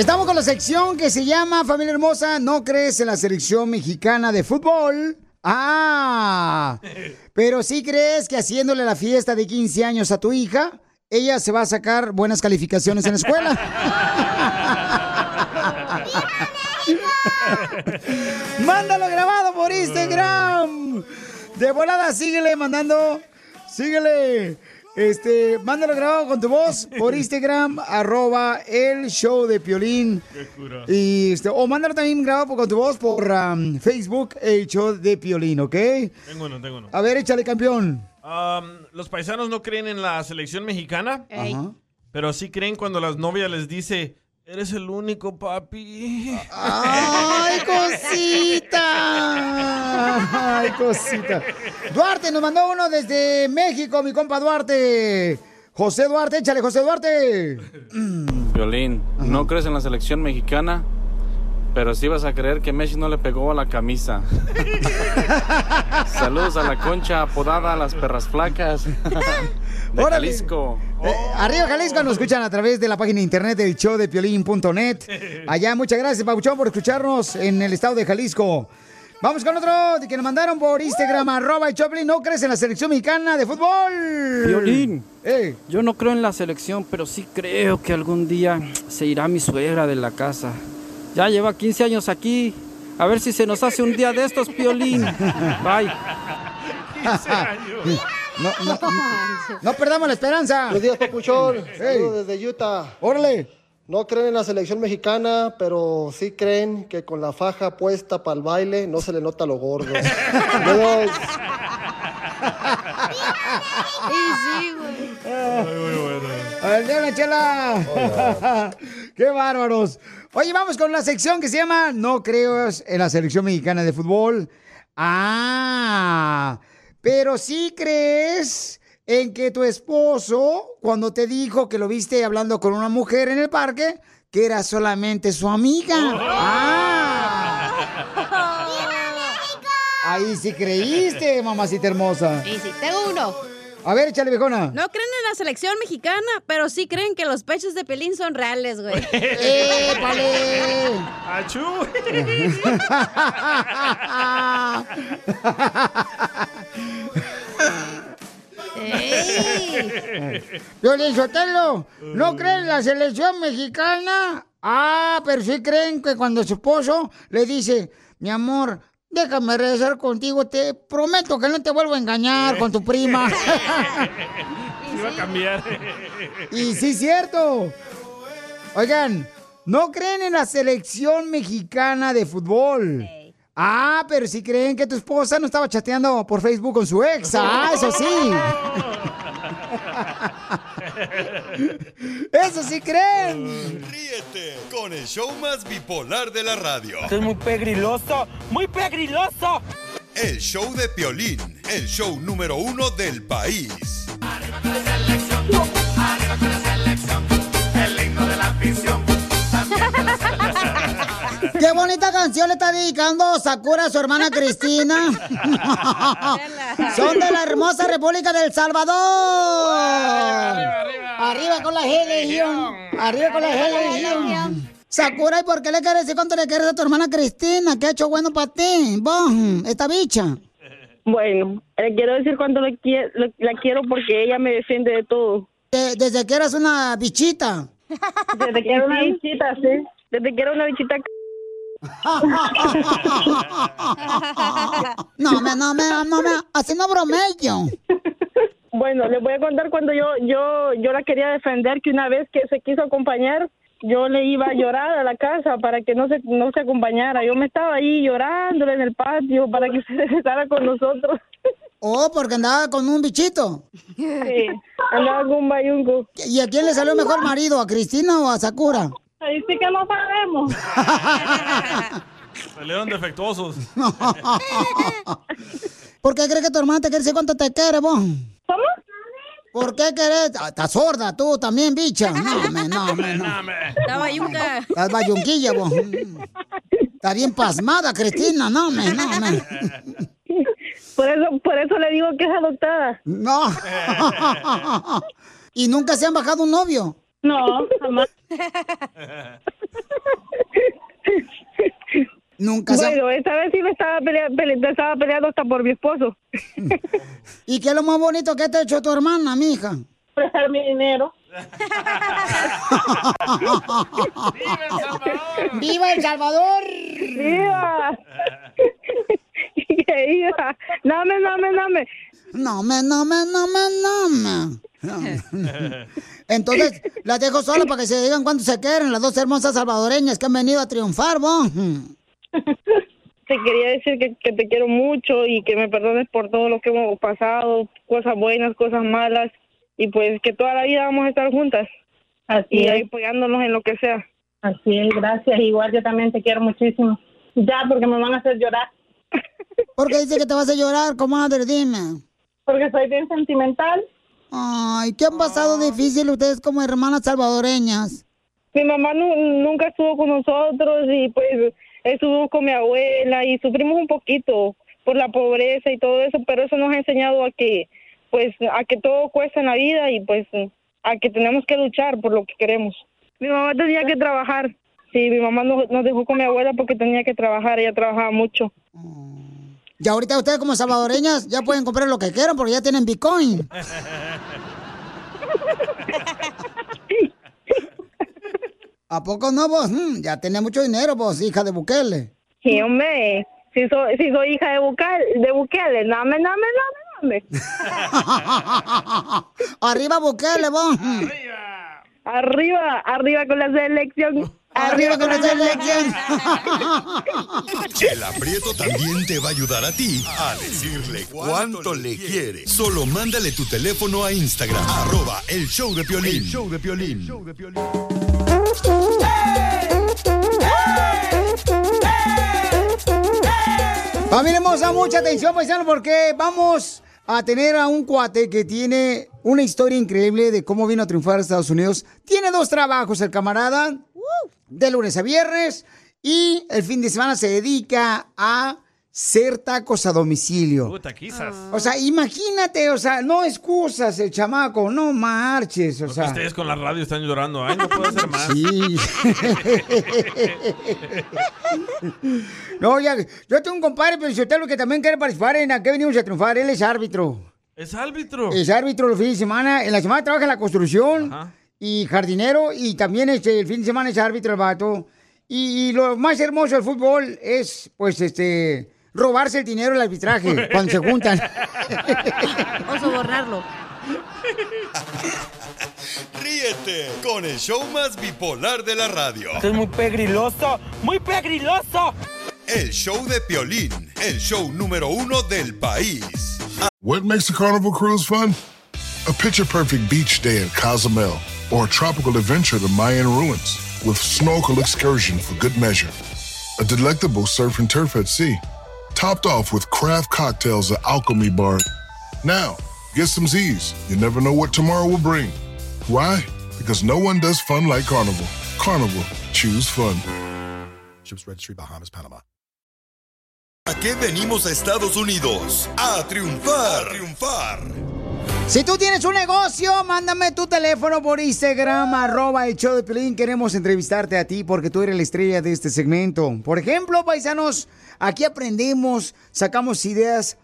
Estamos con la sección que se llama Familia Hermosa, ¿no crees en la selección mexicana de fútbol? Ah, pero sí crees que haciéndole la fiesta de 15 años a tu hija, ella se va a sacar buenas calificaciones en la escuela. Mándalo grabado por Instagram. De volada, síguele mandando. Síguele. Este, mándalo grabado con tu voz por Instagram, arroba el show de Piolín. Qué cura. Y este, o mándalo también grabado con tu voz por um, Facebook, el show de Piolín, ¿ok? Tengo uno, tengo uno. A ver, échale campeón. Um, los paisanos no creen en la selección mexicana, Ey. Pero sí creen cuando las novias les dice, eres el único papi. ¡Ay, cosita! ¡Ay, cosita! Duarte nos mandó uno desde México, mi compa Duarte. José Duarte, échale, José Duarte. Violín, no crees en la selección mexicana, pero sí vas a creer que Messi no le pegó a la camisa. Saludos a la concha apodada Las Perras Flacas de Órale. Jalisco. Eh, arriba Jalisco nos escuchan a través de la página de internet del show de piolín.net. Allá, muchas gracias, Pabuchón, por escucharnos en el estado de Jalisco. Vamos con otro de que nos mandaron por Instagram, arroba el Choplin. ¿No crees en la selección mexicana de fútbol? Violín, yo no creo en la selección, pero sí creo que algún día se irá mi suegra de la casa. Ya lleva 15 años aquí. A ver si se nos hace un día de estos, Piolín. Bye. No, no, no, no perdamos la esperanza. Buenos días, Papuchón. Saludos desde Utah. Órale. No creen en la selección mexicana, pero sí creen que con la faja puesta para el baile no se le nota lo gordo. Sí, güey. A ver, dale, chela. ¡Qué bárbaros! Oye, vamos con la sección que se llama No creo en la selección mexicana de fútbol. Ah, pero sí crees en que tu esposo, cuando te dijo que lo viste hablando con una mujer en el parque, que era solamente su amiga. Ah. Ahí sí creíste, mamacita hermosa. Y sí, tengo uno. A ver, échale, viejona. No creen en la selección mexicana, pero sí creen que los pechos de Pelín son reales, güey. ¡Épale! ¡Achú! Violín Sotelo, ¿no creen en la selección mexicana? Ah, pero sí creen que cuando su esposo le dice, mi amor, déjame regresar contigo, te prometo que no te vuelvo a engañar con tu prima. Se va a cambiar. y sí, cierto. Oigan, ¿no creen en la selección mexicana de fútbol? Ah, pero sí creen que tu esposa no estaba chateando por Facebook con su ex. Ah, eso sí. Eso sí creen. Ríete con el show más bipolar de la radio. Esto es muy pegriloso, muy pegriloso. El show de Piolín, el show número uno del país. El himno de la afición. Qué bonita canción le está dedicando Sakura a su hermana Cristina. Son de la hermosa República del Salvador. Arriba, con la religión. Arriba con la religión. Sakura, ¿y por qué le quieres decir cuánto le quieres a tu hermana Cristina? ¿Qué ha hecho bueno para ti? Vos, esta bicha. Bueno, le quiero decir cuánto le qui- le- la quiero porque ella me defiende de todo. De- desde que eras una bichita. Desde que era una bichita, sí. Desde que era una bichita. No, me, no, me, no, me, así no bromello. Bueno, les voy a contar cuando yo, yo, yo la quería defender, que una vez que se quiso acompañar, yo le iba a llorar a la casa para que no se, no se acompañara. Yo me estaba ahí llorándole en el patio para que se regresara con nosotros. Oh, porque andaba con un bichito. Sí, andaba con un bayunco. ¿Y a quién le salió mejor marido? ¿A Cristina o a Sakura? Ahí sí que no sabemos. Salieron defectuosos. ¿Por qué crees que tu hermana te quiere decir cuánto te quiere, vos? ¿Cómo? ¿Por qué querés? Ah, Estás sorda tú también, bicha. No, me, no, me, no. Está bayunca. Estás bayunquilla, vos. Está bien pasmada, Cristina. No, me, no, me. Por eso, por eso le digo que es adoptada. No. ¿Y nunca se han bajado un novio? No, jamás. Nunca se. Bueno, esta vez sí me estaba, pelea- pele- me estaba peleando hasta por mi esposo. ¿Y qué es lo más bonito que te ha hecho tu hermana, mija? Prestar mi dinero. ¡Viva El Salvador! ¡Viva! ¡Que viva! ¡Dame, dame, dame! No me, no me, no me, no me. Entonces, las dejo solas para que se digan cuánto se quieren, las dos hermosas salvadoreñas que han venido a triunfar, vos. Te quería decir que, que te quiero mucho y que me perdones por todo lo que hemos pasado, cosas buenas, cosas malas, y pues que toda la vida vamos a estar juntas. Así y es. ahí apoyándonos en lo que sea. Así es, gracias. Igual yo también te quiero muchísimo. Ya, porque me van a hacer llorar. ¿Por qué dice que te vas a llorar, comadre? Dime. Porque soy bien sentimental. Ay, ¿qué han pasado difícil ustedes como hermanas salvadoreñas? Mi mamá nu- nunca estuvo con nosotros y pues estuvimos con mi abuela y sufrimos un poquito por la pobreza y todo eso, pero eso nos ha enseñado a que pues a que todo cuesta en la vida y pues a que tenemos que luchar por lo que queremos. Mi mamá tenía que trabajar. Sí, mi mamá nos, nos dejó con mi abuela porque tenía que trabajar, ella trabajaba mucho. Y ahorita ustedes como salvadoreñas ya pueden comprar lo que quieran porque ya tienen Bitcoin. ¿A poco no vos? Mm, ya tenés mucho dinero vos, hija de Bukele. Sí, hombre, si soy, si soy hija de Bukele, de Bukele, dame, dame, dame, dame. Arriba Bukele vos. Arriba, arriba con la selección. Arriba con la selección. Chela Prieto también te va a ayudar a ti a decirle cuánto le quiere. Solo mándale tu teléfono a Instagram, arroba el show de Piolín. show de Piolín. Familia hermosa, mucha atención, paisano, porque vamos a tener a un cuate que tiene una historia increíble de cómo vino a triunfar a Estados Unidos. Tiene dos trabajos, el camarada, de lunes a viernes, y el fin de semana se dedica a ser tacos a domicilio. Puta, quizás. O sea, imagínate, o sea, no excusas el chamaco, no marches, o sea. Ustedes con la radio están llorando. Ay, no puedo hacer más. Sí. No, ya, yo tengo un compadre, pero si usted lo que también quiere participar en a qué venimos a triunfar, él es árbitro. Es árbitro. Es árbitro los fines de semana. En la semana trabaja en la construcción y jardinero y también este, el fin de semana es árbitro el vato. Y, y lo más hermoso del fútbol es, pues, este, robarse el dinero del arbitraje cuando se juntan. O sobornarlo. Ríete con el show más bipolar de la radio. Esto es muy pegriloso, muy pegriloso. El show de Piolín, el show número uno del país. What makes a carnival cruise fun? A picture perfect beach day at Cozumel or a tropical adventure to Mayan ruins with snorkel excursion for good measure. A delectable surf and turf at sea, topped off with craft cocktails at Alchemy Bar. Now, get some Z's. You never know what tomorrow will bring. Why? Because no one does fun like Carnival. Carnival, choose fun. Ships Registry, Bahamas, Panama. ¿A qué venimos a Estados Unidos? A triunfar. A triunfar. Si tú tienes un negocio, mándame tu teléfono por Instagram, arroba el show de Pelín. Queremos entrevistarte a ti porque tú eres la estrella de este segmento. Por ejemplo, paisanos, aquí aprendemos, sacamos ideas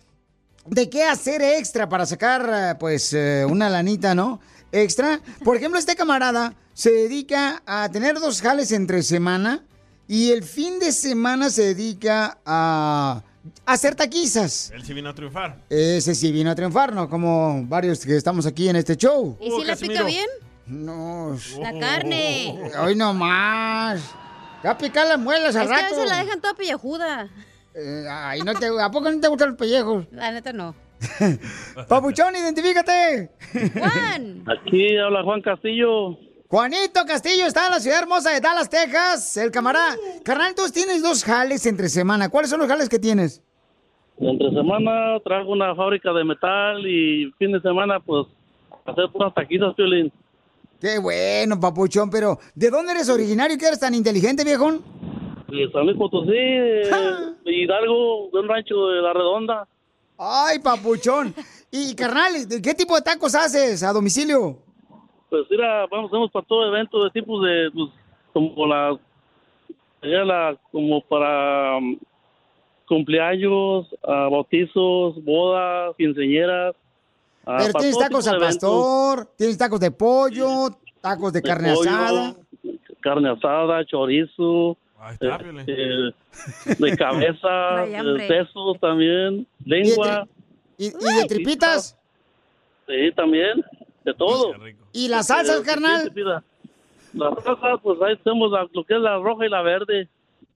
de qué hacer extra para sacar, eh, pues, eh, una lanita, ¿no? extra. Por ejemplo, este camarada se dedica a tener dos jales entre semana y el fin de semana se dedica a hacer taquizas. Él sí vino a triunfar. Ese sí vino a triunfar, ¿no? Como varios que estamos aquí en este show. ¿Y si la pica bien? No. La carne. Hoy no más. Ya a picar las muelas al Es que a veces la dejan toda pellejuda. Eh, ay, no te, ¿a poco no te gustan los pellejos? La neta no. Papuchón, identifícate. Juan. Aquí habla Juan Castillo. Juanito Castillo está en la ciudad hermosa de Dallas, Texas. El camarada. Carnal, tú tienes dos jales entre semana. ¿Cuáles son los jales que tienes? Entre semana traigo una fábrica de metal y fin de semana, pues, hacer puras taquitas, Piolín. Qué bueno, papuchón, pero ¿de dónde eres originario que eres tan inteligente, viejón? De San Luis Potosí, de, de Hidalgo, de un rancho de La Redonda. Ay, papuchón. Y, carnal, ¿de ¿qué tipo de tacos haces a domicilio? Pues mira, vamos, hacemos para todo evento de tipos de, pues, como la, la, como para cumpleaños, bautizos, bodas, quinceñeras. ah, Pero tienes tacos al pastor, tienes tacos de pollo, tacos de De carne pollo, asada. Carne asada, chorizo, está, eh, de cabeza, Trae de hambre. sesos también, lengua. ¿Y, y de tripitas? Sí, también, de todo. ¿Y las salsas, Eh, ¿qué carnal? Las salsas, pues ahí tenemos la- lo que es la roja y la verde.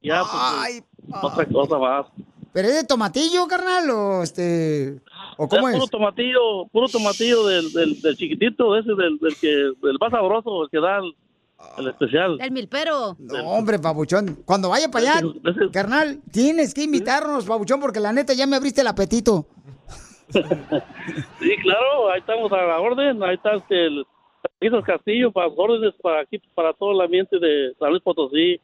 Ya, pues, otra cosa más. ¿Pero es de tomatillo, carnal? ¿O este.? ¿O cómo es? es? Puro tomatillo, puro tomatillo del, del, del chiquitito, ese del, del que, del más sabroso, el que da el, el especial. El milpero. No, hombre, papuchón. Cuando vaya para allá, carnal, tienes que invitarnos, papuchón, porque la neta ya me abriste el apetito. Sí, claro, ahí estamos a la orden, ahí está este, el Taquitos Castillo, para las órdenes para aquí, para todo el ambiente de San Luis Potosí.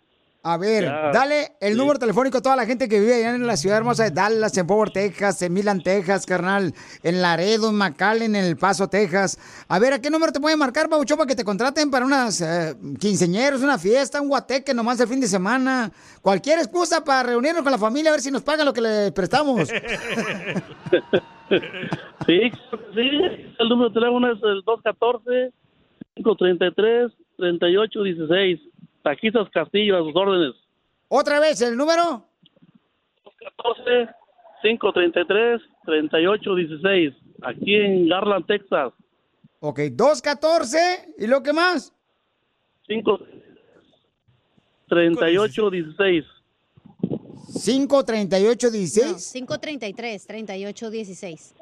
A ver, Ya. dale el número telefónico a toda la gente que vive allá en la ciudad hermosa de Dallas, en Power, Texas, en Milan, Texas, carnal, en Laredo, en McAllen, en El Paso, Texas. A ver, ¿a qué número te pueden marcar, Pabuchón, para que te contraten para unas eh, quinceñeros, una fiesta, un guateque nomás el fin de semana? Cualquier excusa para reunirnos con la familia a ver si nos pagan lo que le prestamos. Sí, sí, el número de teléfono es el 214-533-3816. Taquitos Castillo, a sus órdenes. Otra vez, ¿el número? 214-533-3816. Aquí en Garland, Texas. Ok, 214, ¿y lo que más? 5 3816. 53816. 533 3816.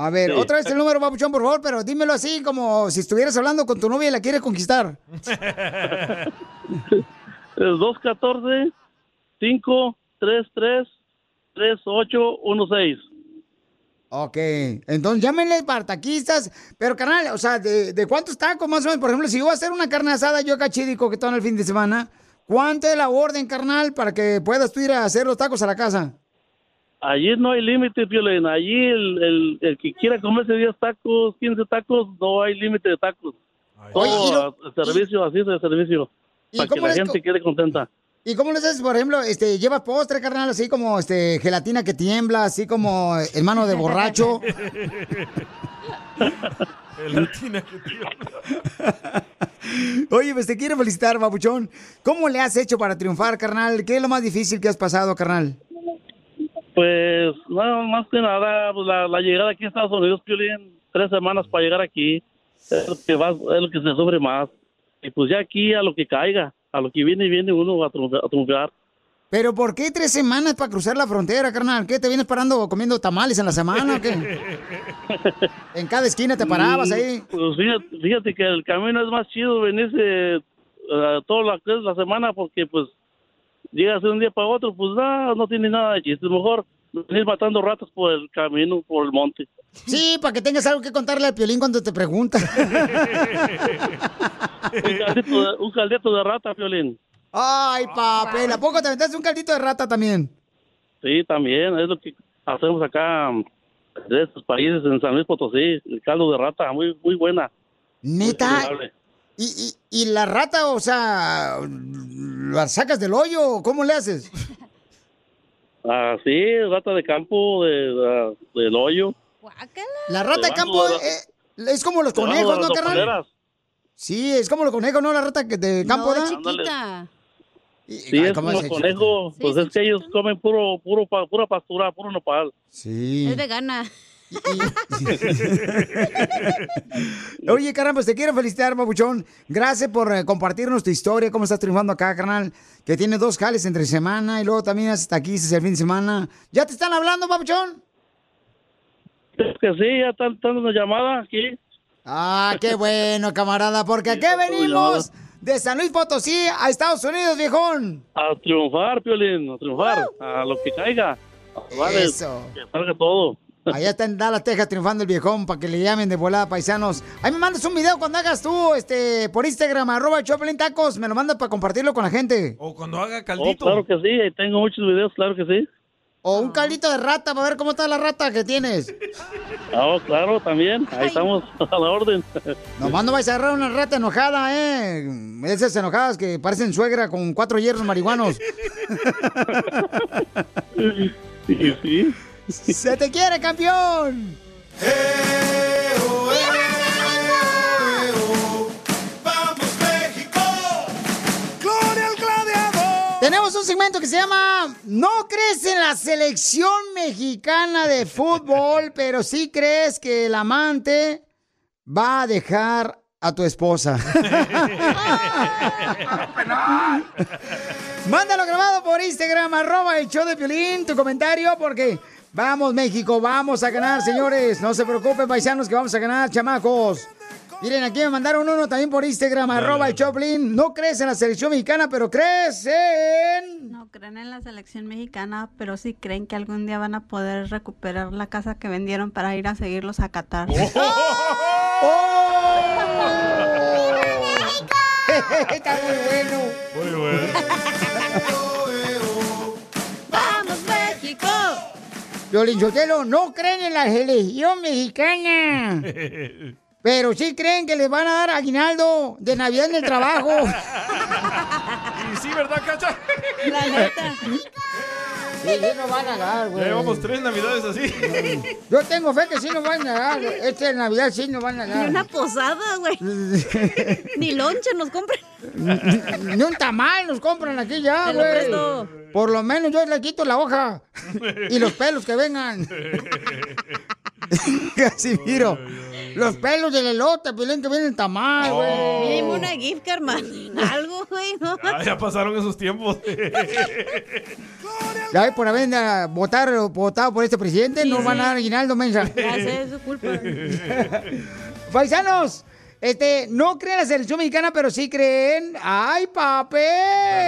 A ver, Sí. otra vez el número, Pabuchón, por favor, pero dímelo así como si estuvieras hablando con tu novia y la quieres conquistar. Es 214-533-3816. Ok, entonces llámenle para taquistas, pero carnal, o sea, ¿de, de cuántos tacos más o menos? Por ejemplo, si yo voy a hacer una carne asada yo acá chidico que todo el fin de semana, ¿cuánto es la orden, carnal, para que puedas tú ir a hacer los tacos a la casa? Allí no hay límite, Piolín. Allí el, el, el que quiera comerse 10 tacos, 15 tacos, no hay límite de tacos. Todo servicio, así de servicio. ¿Y Para que la gente quede contenta. ¿Y cómo les haces, por ejemplo, este, llevas postre, carnal, así como este, gelatina que tiembla, así como hermano de borracho? Gelatina que Oye, pues te quiero felicitar, babuchón. ¿Cómo le has hecho para triunfar, carnal? ¿Qué es lo más difícil que has pasado, carnal? Pues, no, más que nada, pues, la, la llegada aquí a Estados Unidos, Piolín, tres semanas para llegar aquí, es lo que, va, es lo que se sufre más. Y pues ya aquí a lo que caiga, a lo que viene, viene uno a triunfar. ¿Pero por qué tres semanas para cruzar la frontera, carnal? ¿Qué, te vienes parando comiendo tamales en la semana o qué? En cada esquina te parabas ahí. Pues fíjate, fíjate que el camino es más chido venirse eh, toda la, la semana porque pues llegas de un día para otro, pues no, no tiene nada de chiste. Mejor venir matando ratas por el camino, por el monte. Sí, para que tengas algo que contarle al piolín cuando te pregunta. Un caldito de, un caldito de rata, Violín. Ay, papel, ¿a poco te aventaste un caldito de rata también? Sí, también, es lo que hacemos acá de estos países en San Luis Potosí, el caldo de rata, muy muy buena. ¿Neta? ¿Y, y, y la rata, o sea, la sacas del hoyo o cómo le haces? Ah, sí, rata de campo, de, de- del hoyo. La rata de campo de la- eh, Es como los conejos, ¿no, carnal? Sí, es como los conejos, ¿no? La rata que de campo, No, chiquita. Sí, Ay, es ¿cómo como es el conejo. Pues es que ellos comen puro, puro, pa- pura pastura, puro nopal. Sí. Es vegana. Oye, pues te quiero felicitar, papuchón. Gracias por eh, compartirnos tu historia, cómo estás triunfando acá, carnal. Que tienes dos jales entre semana y luego también hasta aquí es el fin de semana. ¿Ya te están hablando, papuchón? Es que sí, ya están dando una llamada aquí. Ah, qué bueno, camarada, porque aquí venimos de San Luis Potosí a Estados Unidos, viejón. A triunfar, Piolín, a triunfar, a lo que caiga. Vale, que salga todo. Allá está en Dallas, Texas, triunfando el viejón para que le llamen de volada, paisanos. Ahí me mandas un video cuando hagas tú, este, por Instagram, arroba Choplin Tacos, me lo mandas para compartirlo con la gente. O cuando haga Oh, caldito. claro que sí, ahí tengo muchos videos, claro que sí. O un caldito de rata para ver cómo está la rata que tienes. Ah, claro, también, ahí estamos a la orden. Nomás no vais a agarrar una rata enojada, ¿eh? Esas enojadas que parecen suegra con cuatro hierros marihuanos. Sí, sí. ¡Se te quiere, campeón! ¡Vamos, México! ¡Gloria al gladiador! Tenemos un segmento que se llama No crees en la selección mexicana de fútbol, pero sí crees que el amante va a dejar a tu esposa. Mándalo grabado por Instagram, arroba el show de Piolín, tu comentario, porque vamos México, vamos a ganar, señores. No se preocupen, paisanos, que vamos a ganar, chamacos. Miren, aquí me mandaron uno también por Instagram, arroba el Choplin. No crees en la selección mexicana, pero crees en... No creen en la selección mexicana, pero sí creen que algún día van a poder recuperar la casa que vendieron para ir a seguirlos a Qatar. Está muy bueno. Muy bueno. Sotelo, no creen en la selección mexicana. Pero sí creen que les van a dar aguinaldo de Navidad en el trabajo. Y sí, ¿verdad, Cacha? La neta. Sí, sí nos van a dar, Ya güey. llevamos tres navidades así. Yo tengo fe que sí nos van a dar. Este Navidad sí nos van a Ni dar. una posada, güey. Ni lonche nos compran. Ni un tamal nos compran aquí ya, güey. Por lo menos yo le quito la hoja. Y los pelos que vengan. Casimiro. Los pelos del elote, pilín, que vienen tamal, güey. Mínimo una gift card, man. Algo, güey, ¿no? Ah, ya pasaron esos tiempos. Ya ves, por haber eh, votar, votado por este presidente, Sí, no van sí. a dar aguinaldo, mensa. Ya sé, es su culpa. Paisanos, este, no creen en la selección mexicana, pero sí creen. ¡Ay,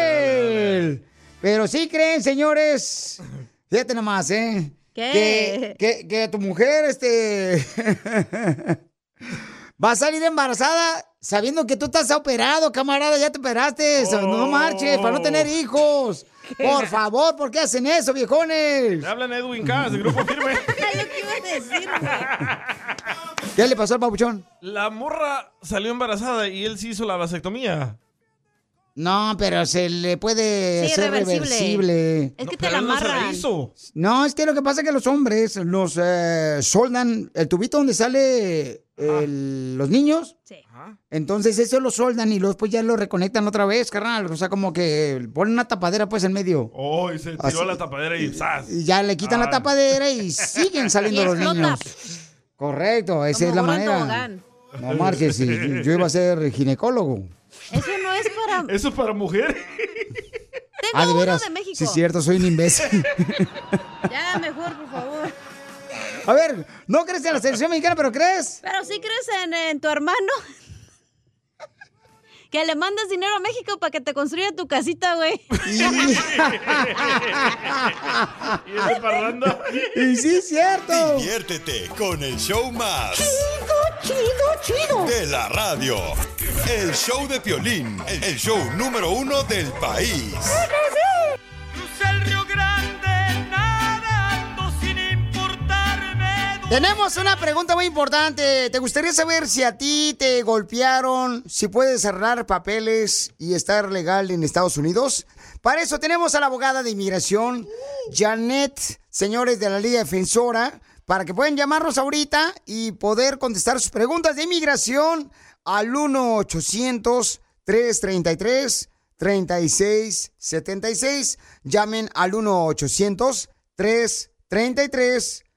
papel! Pero sí creen, señores. Fíjate nomás, ¿eh? ¿Qué? Que, que, que tu mujer, este. va a salir embarazada sabiendo que tú estás operado, camarada, ya te operaste. No marches, para no tener hijos. Por favor, ¿por qué hacen eso, viejones? Me hablan Edwin Cass, de Grupo Firme. Ay, lo que iba a decir, güey. ¿Qué le pasó al papuchón? La morra salió embarazada y él sí hizo la vasectomía. No, pero se le puede Sí, hacer reversible. reversible. Es que te Pero la él no se la amarran. hizo. No, es que lo que pasa es que los hombres los eh, soldan el tubito donde sale el- los niños. Entonces eso lo soldan y luego pues ya lo reconectan otra vez, carnal. O sea, como que ponen una tapadera pues en medio. Oh, y se tiró Así. la tapadera y ¡zas! Y ya le quitan Ah. la tapadera y siguen saliendo Y los niños. Correcto, esa es la manera. tobogán. No marches, sí, yo iba a ser ginecólogo. Eso no es para. ¿Eso es para mujer? Tengo Ah, de uno veras. de México. Sí, es cierto, soy un imbécil. Ya, mejor, por favor. A ver, no crees en la selección mexicana, pero crees. Pero sí crees en, en tu hermano. Que le mandas dinero a México para que te construya tu casita, güey. ¿Y ese parranda? Y sí, es cierto. Diviértete con el show más. Chido, chido, chido. De la radio. El show de Piolín. El show número uno del país. Crucé el Tenemos una pregunta muy importante. ¿Te gustaría saber si a ti te golpearon, si puedes cerrar papeles y estar legal en Estados Unidos? Para eso tenemos a la abogada de inmigración, Janet, señores de la Liga Defensora, para que puedan llamarnos ahorita y poder contestar sus preguntas de inmigración al 1-800-333-3676. Llamen al 1-800-333-3676.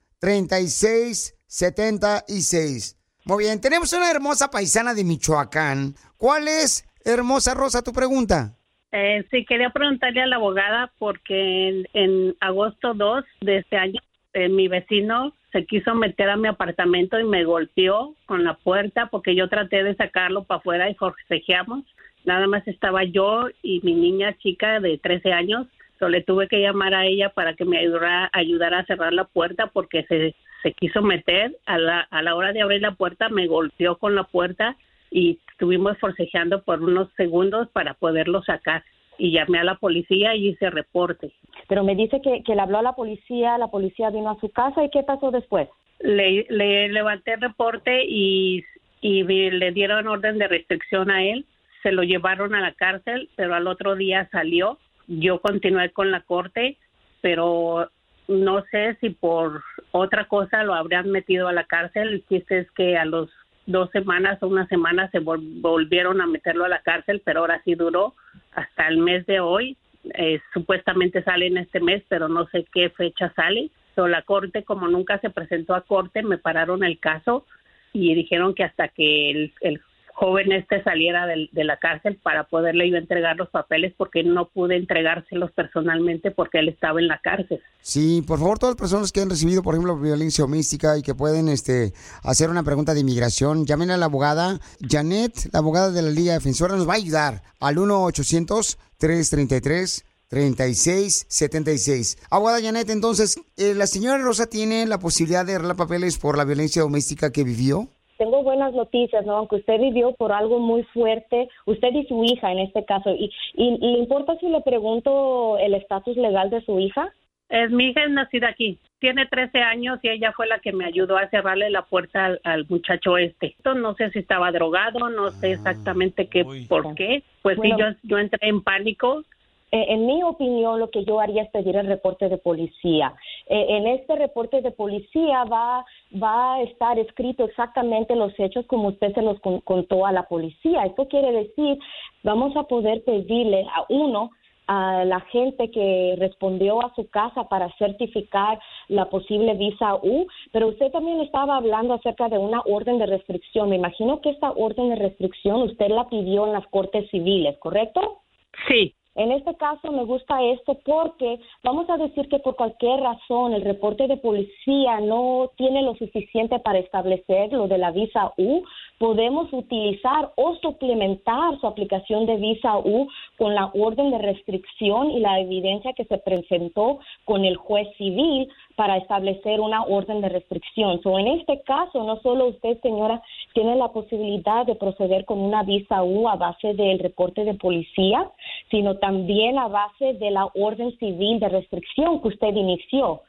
Muy bien, tenemos una hermosa paisana de Michoacán. ¿Cuál es, hermosa Rosa, tu pregunta? Eh, sí, quería preguntarle a la abogada porque en, en agosto 2 de este año eh, mi vecino se quiso meter a mi apartamento y me golpeó con la puerta porque yo traté de sacarlo para afuera y forcejeamos. Nada más estaba yo y mi niña chica de 13 años. So, le tuve que llamar a ella para que me ayudara, ayudara a cerrar la puerta porque se, se quiso meter. A la, a la hora de abrir la puerta me golpeó con la puerta y estuvimos forcejeando por unos segundos para poderlo sacar. Y llamé a la policía y hice reporte. Pero me dice que, que le habló a la policía, la policía vino a su casa y ¿qué pasó después? Le, le levanté el reporte y, y le dieron orden de restricción a él. Se lo llevaron a la cárcel, pero al otro día salió. Yo continué con la corte, pero no sé si por otra cosa lo habrían metido a la cárcel. El chiste es que a los dos semanas o una semana se vol- volvieron a meterlo a la cárcel, pero ahora sí duró hasta el mes de hoy. Eh, supuestamente sale en este mes, pero no sé qué fecha sale. So, la corte, como nunca se presentó a corte, me pararon el caso y dijeron que hasta que el, el joven este saliera del- de la cárcel para poderle yo entregar los papeles porque no pude entregárselos personalmente porque él estaba en la cárcel. Sí, por favor, todas las personas que han recibido, por ejemplo, violencia doméstica y que pueden este, hacer una pregunta de inmigración, llamen a la abogada Janet, la abogada de la Liga Defensora, nos va a ayudar al 1-800-333-3676. Abogada Janet, entonces, eh, ¿la señora Rosa tiene la posibilidad de arreglar papeles por la violencia doméstica que vivió? Tengo buenas noticias, ¿no? Aunque usted vivió por algo muy fuerte, usted y su hija en este caso. ¿Y, y le importa si le pregunto el estatus legal de su hija? Es mi hija es nacida aquí, tiene 13 años y ella fue la que me ayudó a cerrarle la puerta al, al muchacho este. No sé si estaba drogado, no sé exactamente qué, por qué. Pues Bueno. sí, yo, yo entré en pánico. Eh, en mi opinión, lo que yo haría es pedir el reporte de policía. Eh, en este reporte de policía va, va a estar escrito exactamente los hechos como usted se los con- contó a la policía. Esto quiere decir, vamos a poder pedirle a uno a la gente que respondió a su casa para certificar la posible visa U, pero usted también estaba hablando acerca de una orden de restricción. Me imagino que esta orden de restricción usted la pidió en las cortes civiles, ¿correcto? Sí. En este caso me gusta esto porque vamos a decir que por cualquier razón el reporte de policía no tiene lo suficiente para establecer lo de la visa U, podemos utilizar o suplementar su aplicación de visa U con la orden de restricción y la evidencia que se presentó con el juez civil para establecer una orden de restricción. So, en este caso, no solo usted, señora, tiene la posibilidad de proceder con una visa U a base del reporte de policía, sino también a base de la orden civil de restricción que usted inició.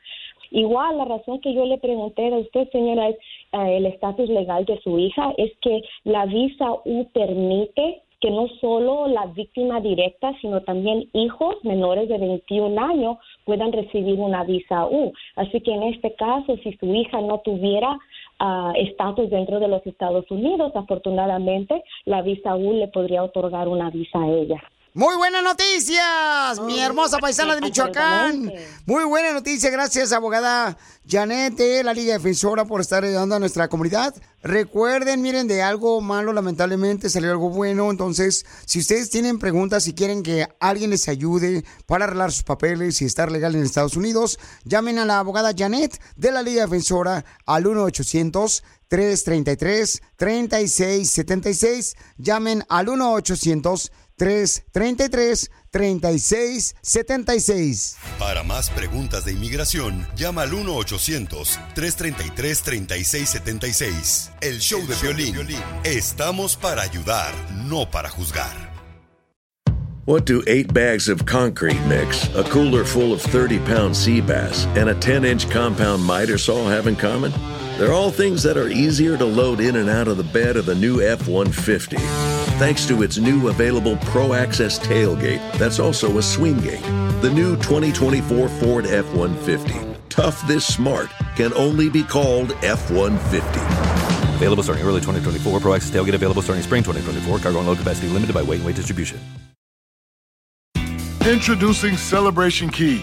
Igual, la razón que yo le pregunté a usted, señora, es eh, el estatus legal de su hija, es que la visa U permite que no solo la víctima directa, sino también hijos menores de 21 años puedan recibir una visa U. Así que en este caso, si su hija no tuviera ah, estatus dentro de los Estados Unidos, afortunadamente la visa U le podría otorgar una visa a ella. Muy buenas noticias, mi hermosa paisana de Michoacán. Muy buena noticia, gracias abogada Janet de la Liga Defensora por estar ayudando a nuestra comunidad. Recuerden, miren, de algo malo lamentablemente salió algo bueno, entonces si ustedes tienen preguntas, si quieren que alguien les ayude para arreglar sus papeles y estar legal en Estados Unidos, llamen a la abogada Janet de la Liga Defensora al 1 800 333 3676 Llamen al 1 800 333 3676 Para más preguntas de inmigración, llama al 1-800-333-3676. El show de violín. Estamos para ayudar, no para juzgar. What do eight bags of concrete mix, a cooler full of 30 pound sea bass, and a 10 inch compound miter saw have in common? They're all things that are easier to load in and out of the bed of the new F 150. thanks to its new available Pro Access tailgate that's also a swing gate. The new 2024 Ford F 150. Tough this smart can only be called F 150. Available starting early 2024. Pro Access tailgate available starting spring 2024. Cargo and load capacity limited by weight and weight distribution. Introducing Celebration Key,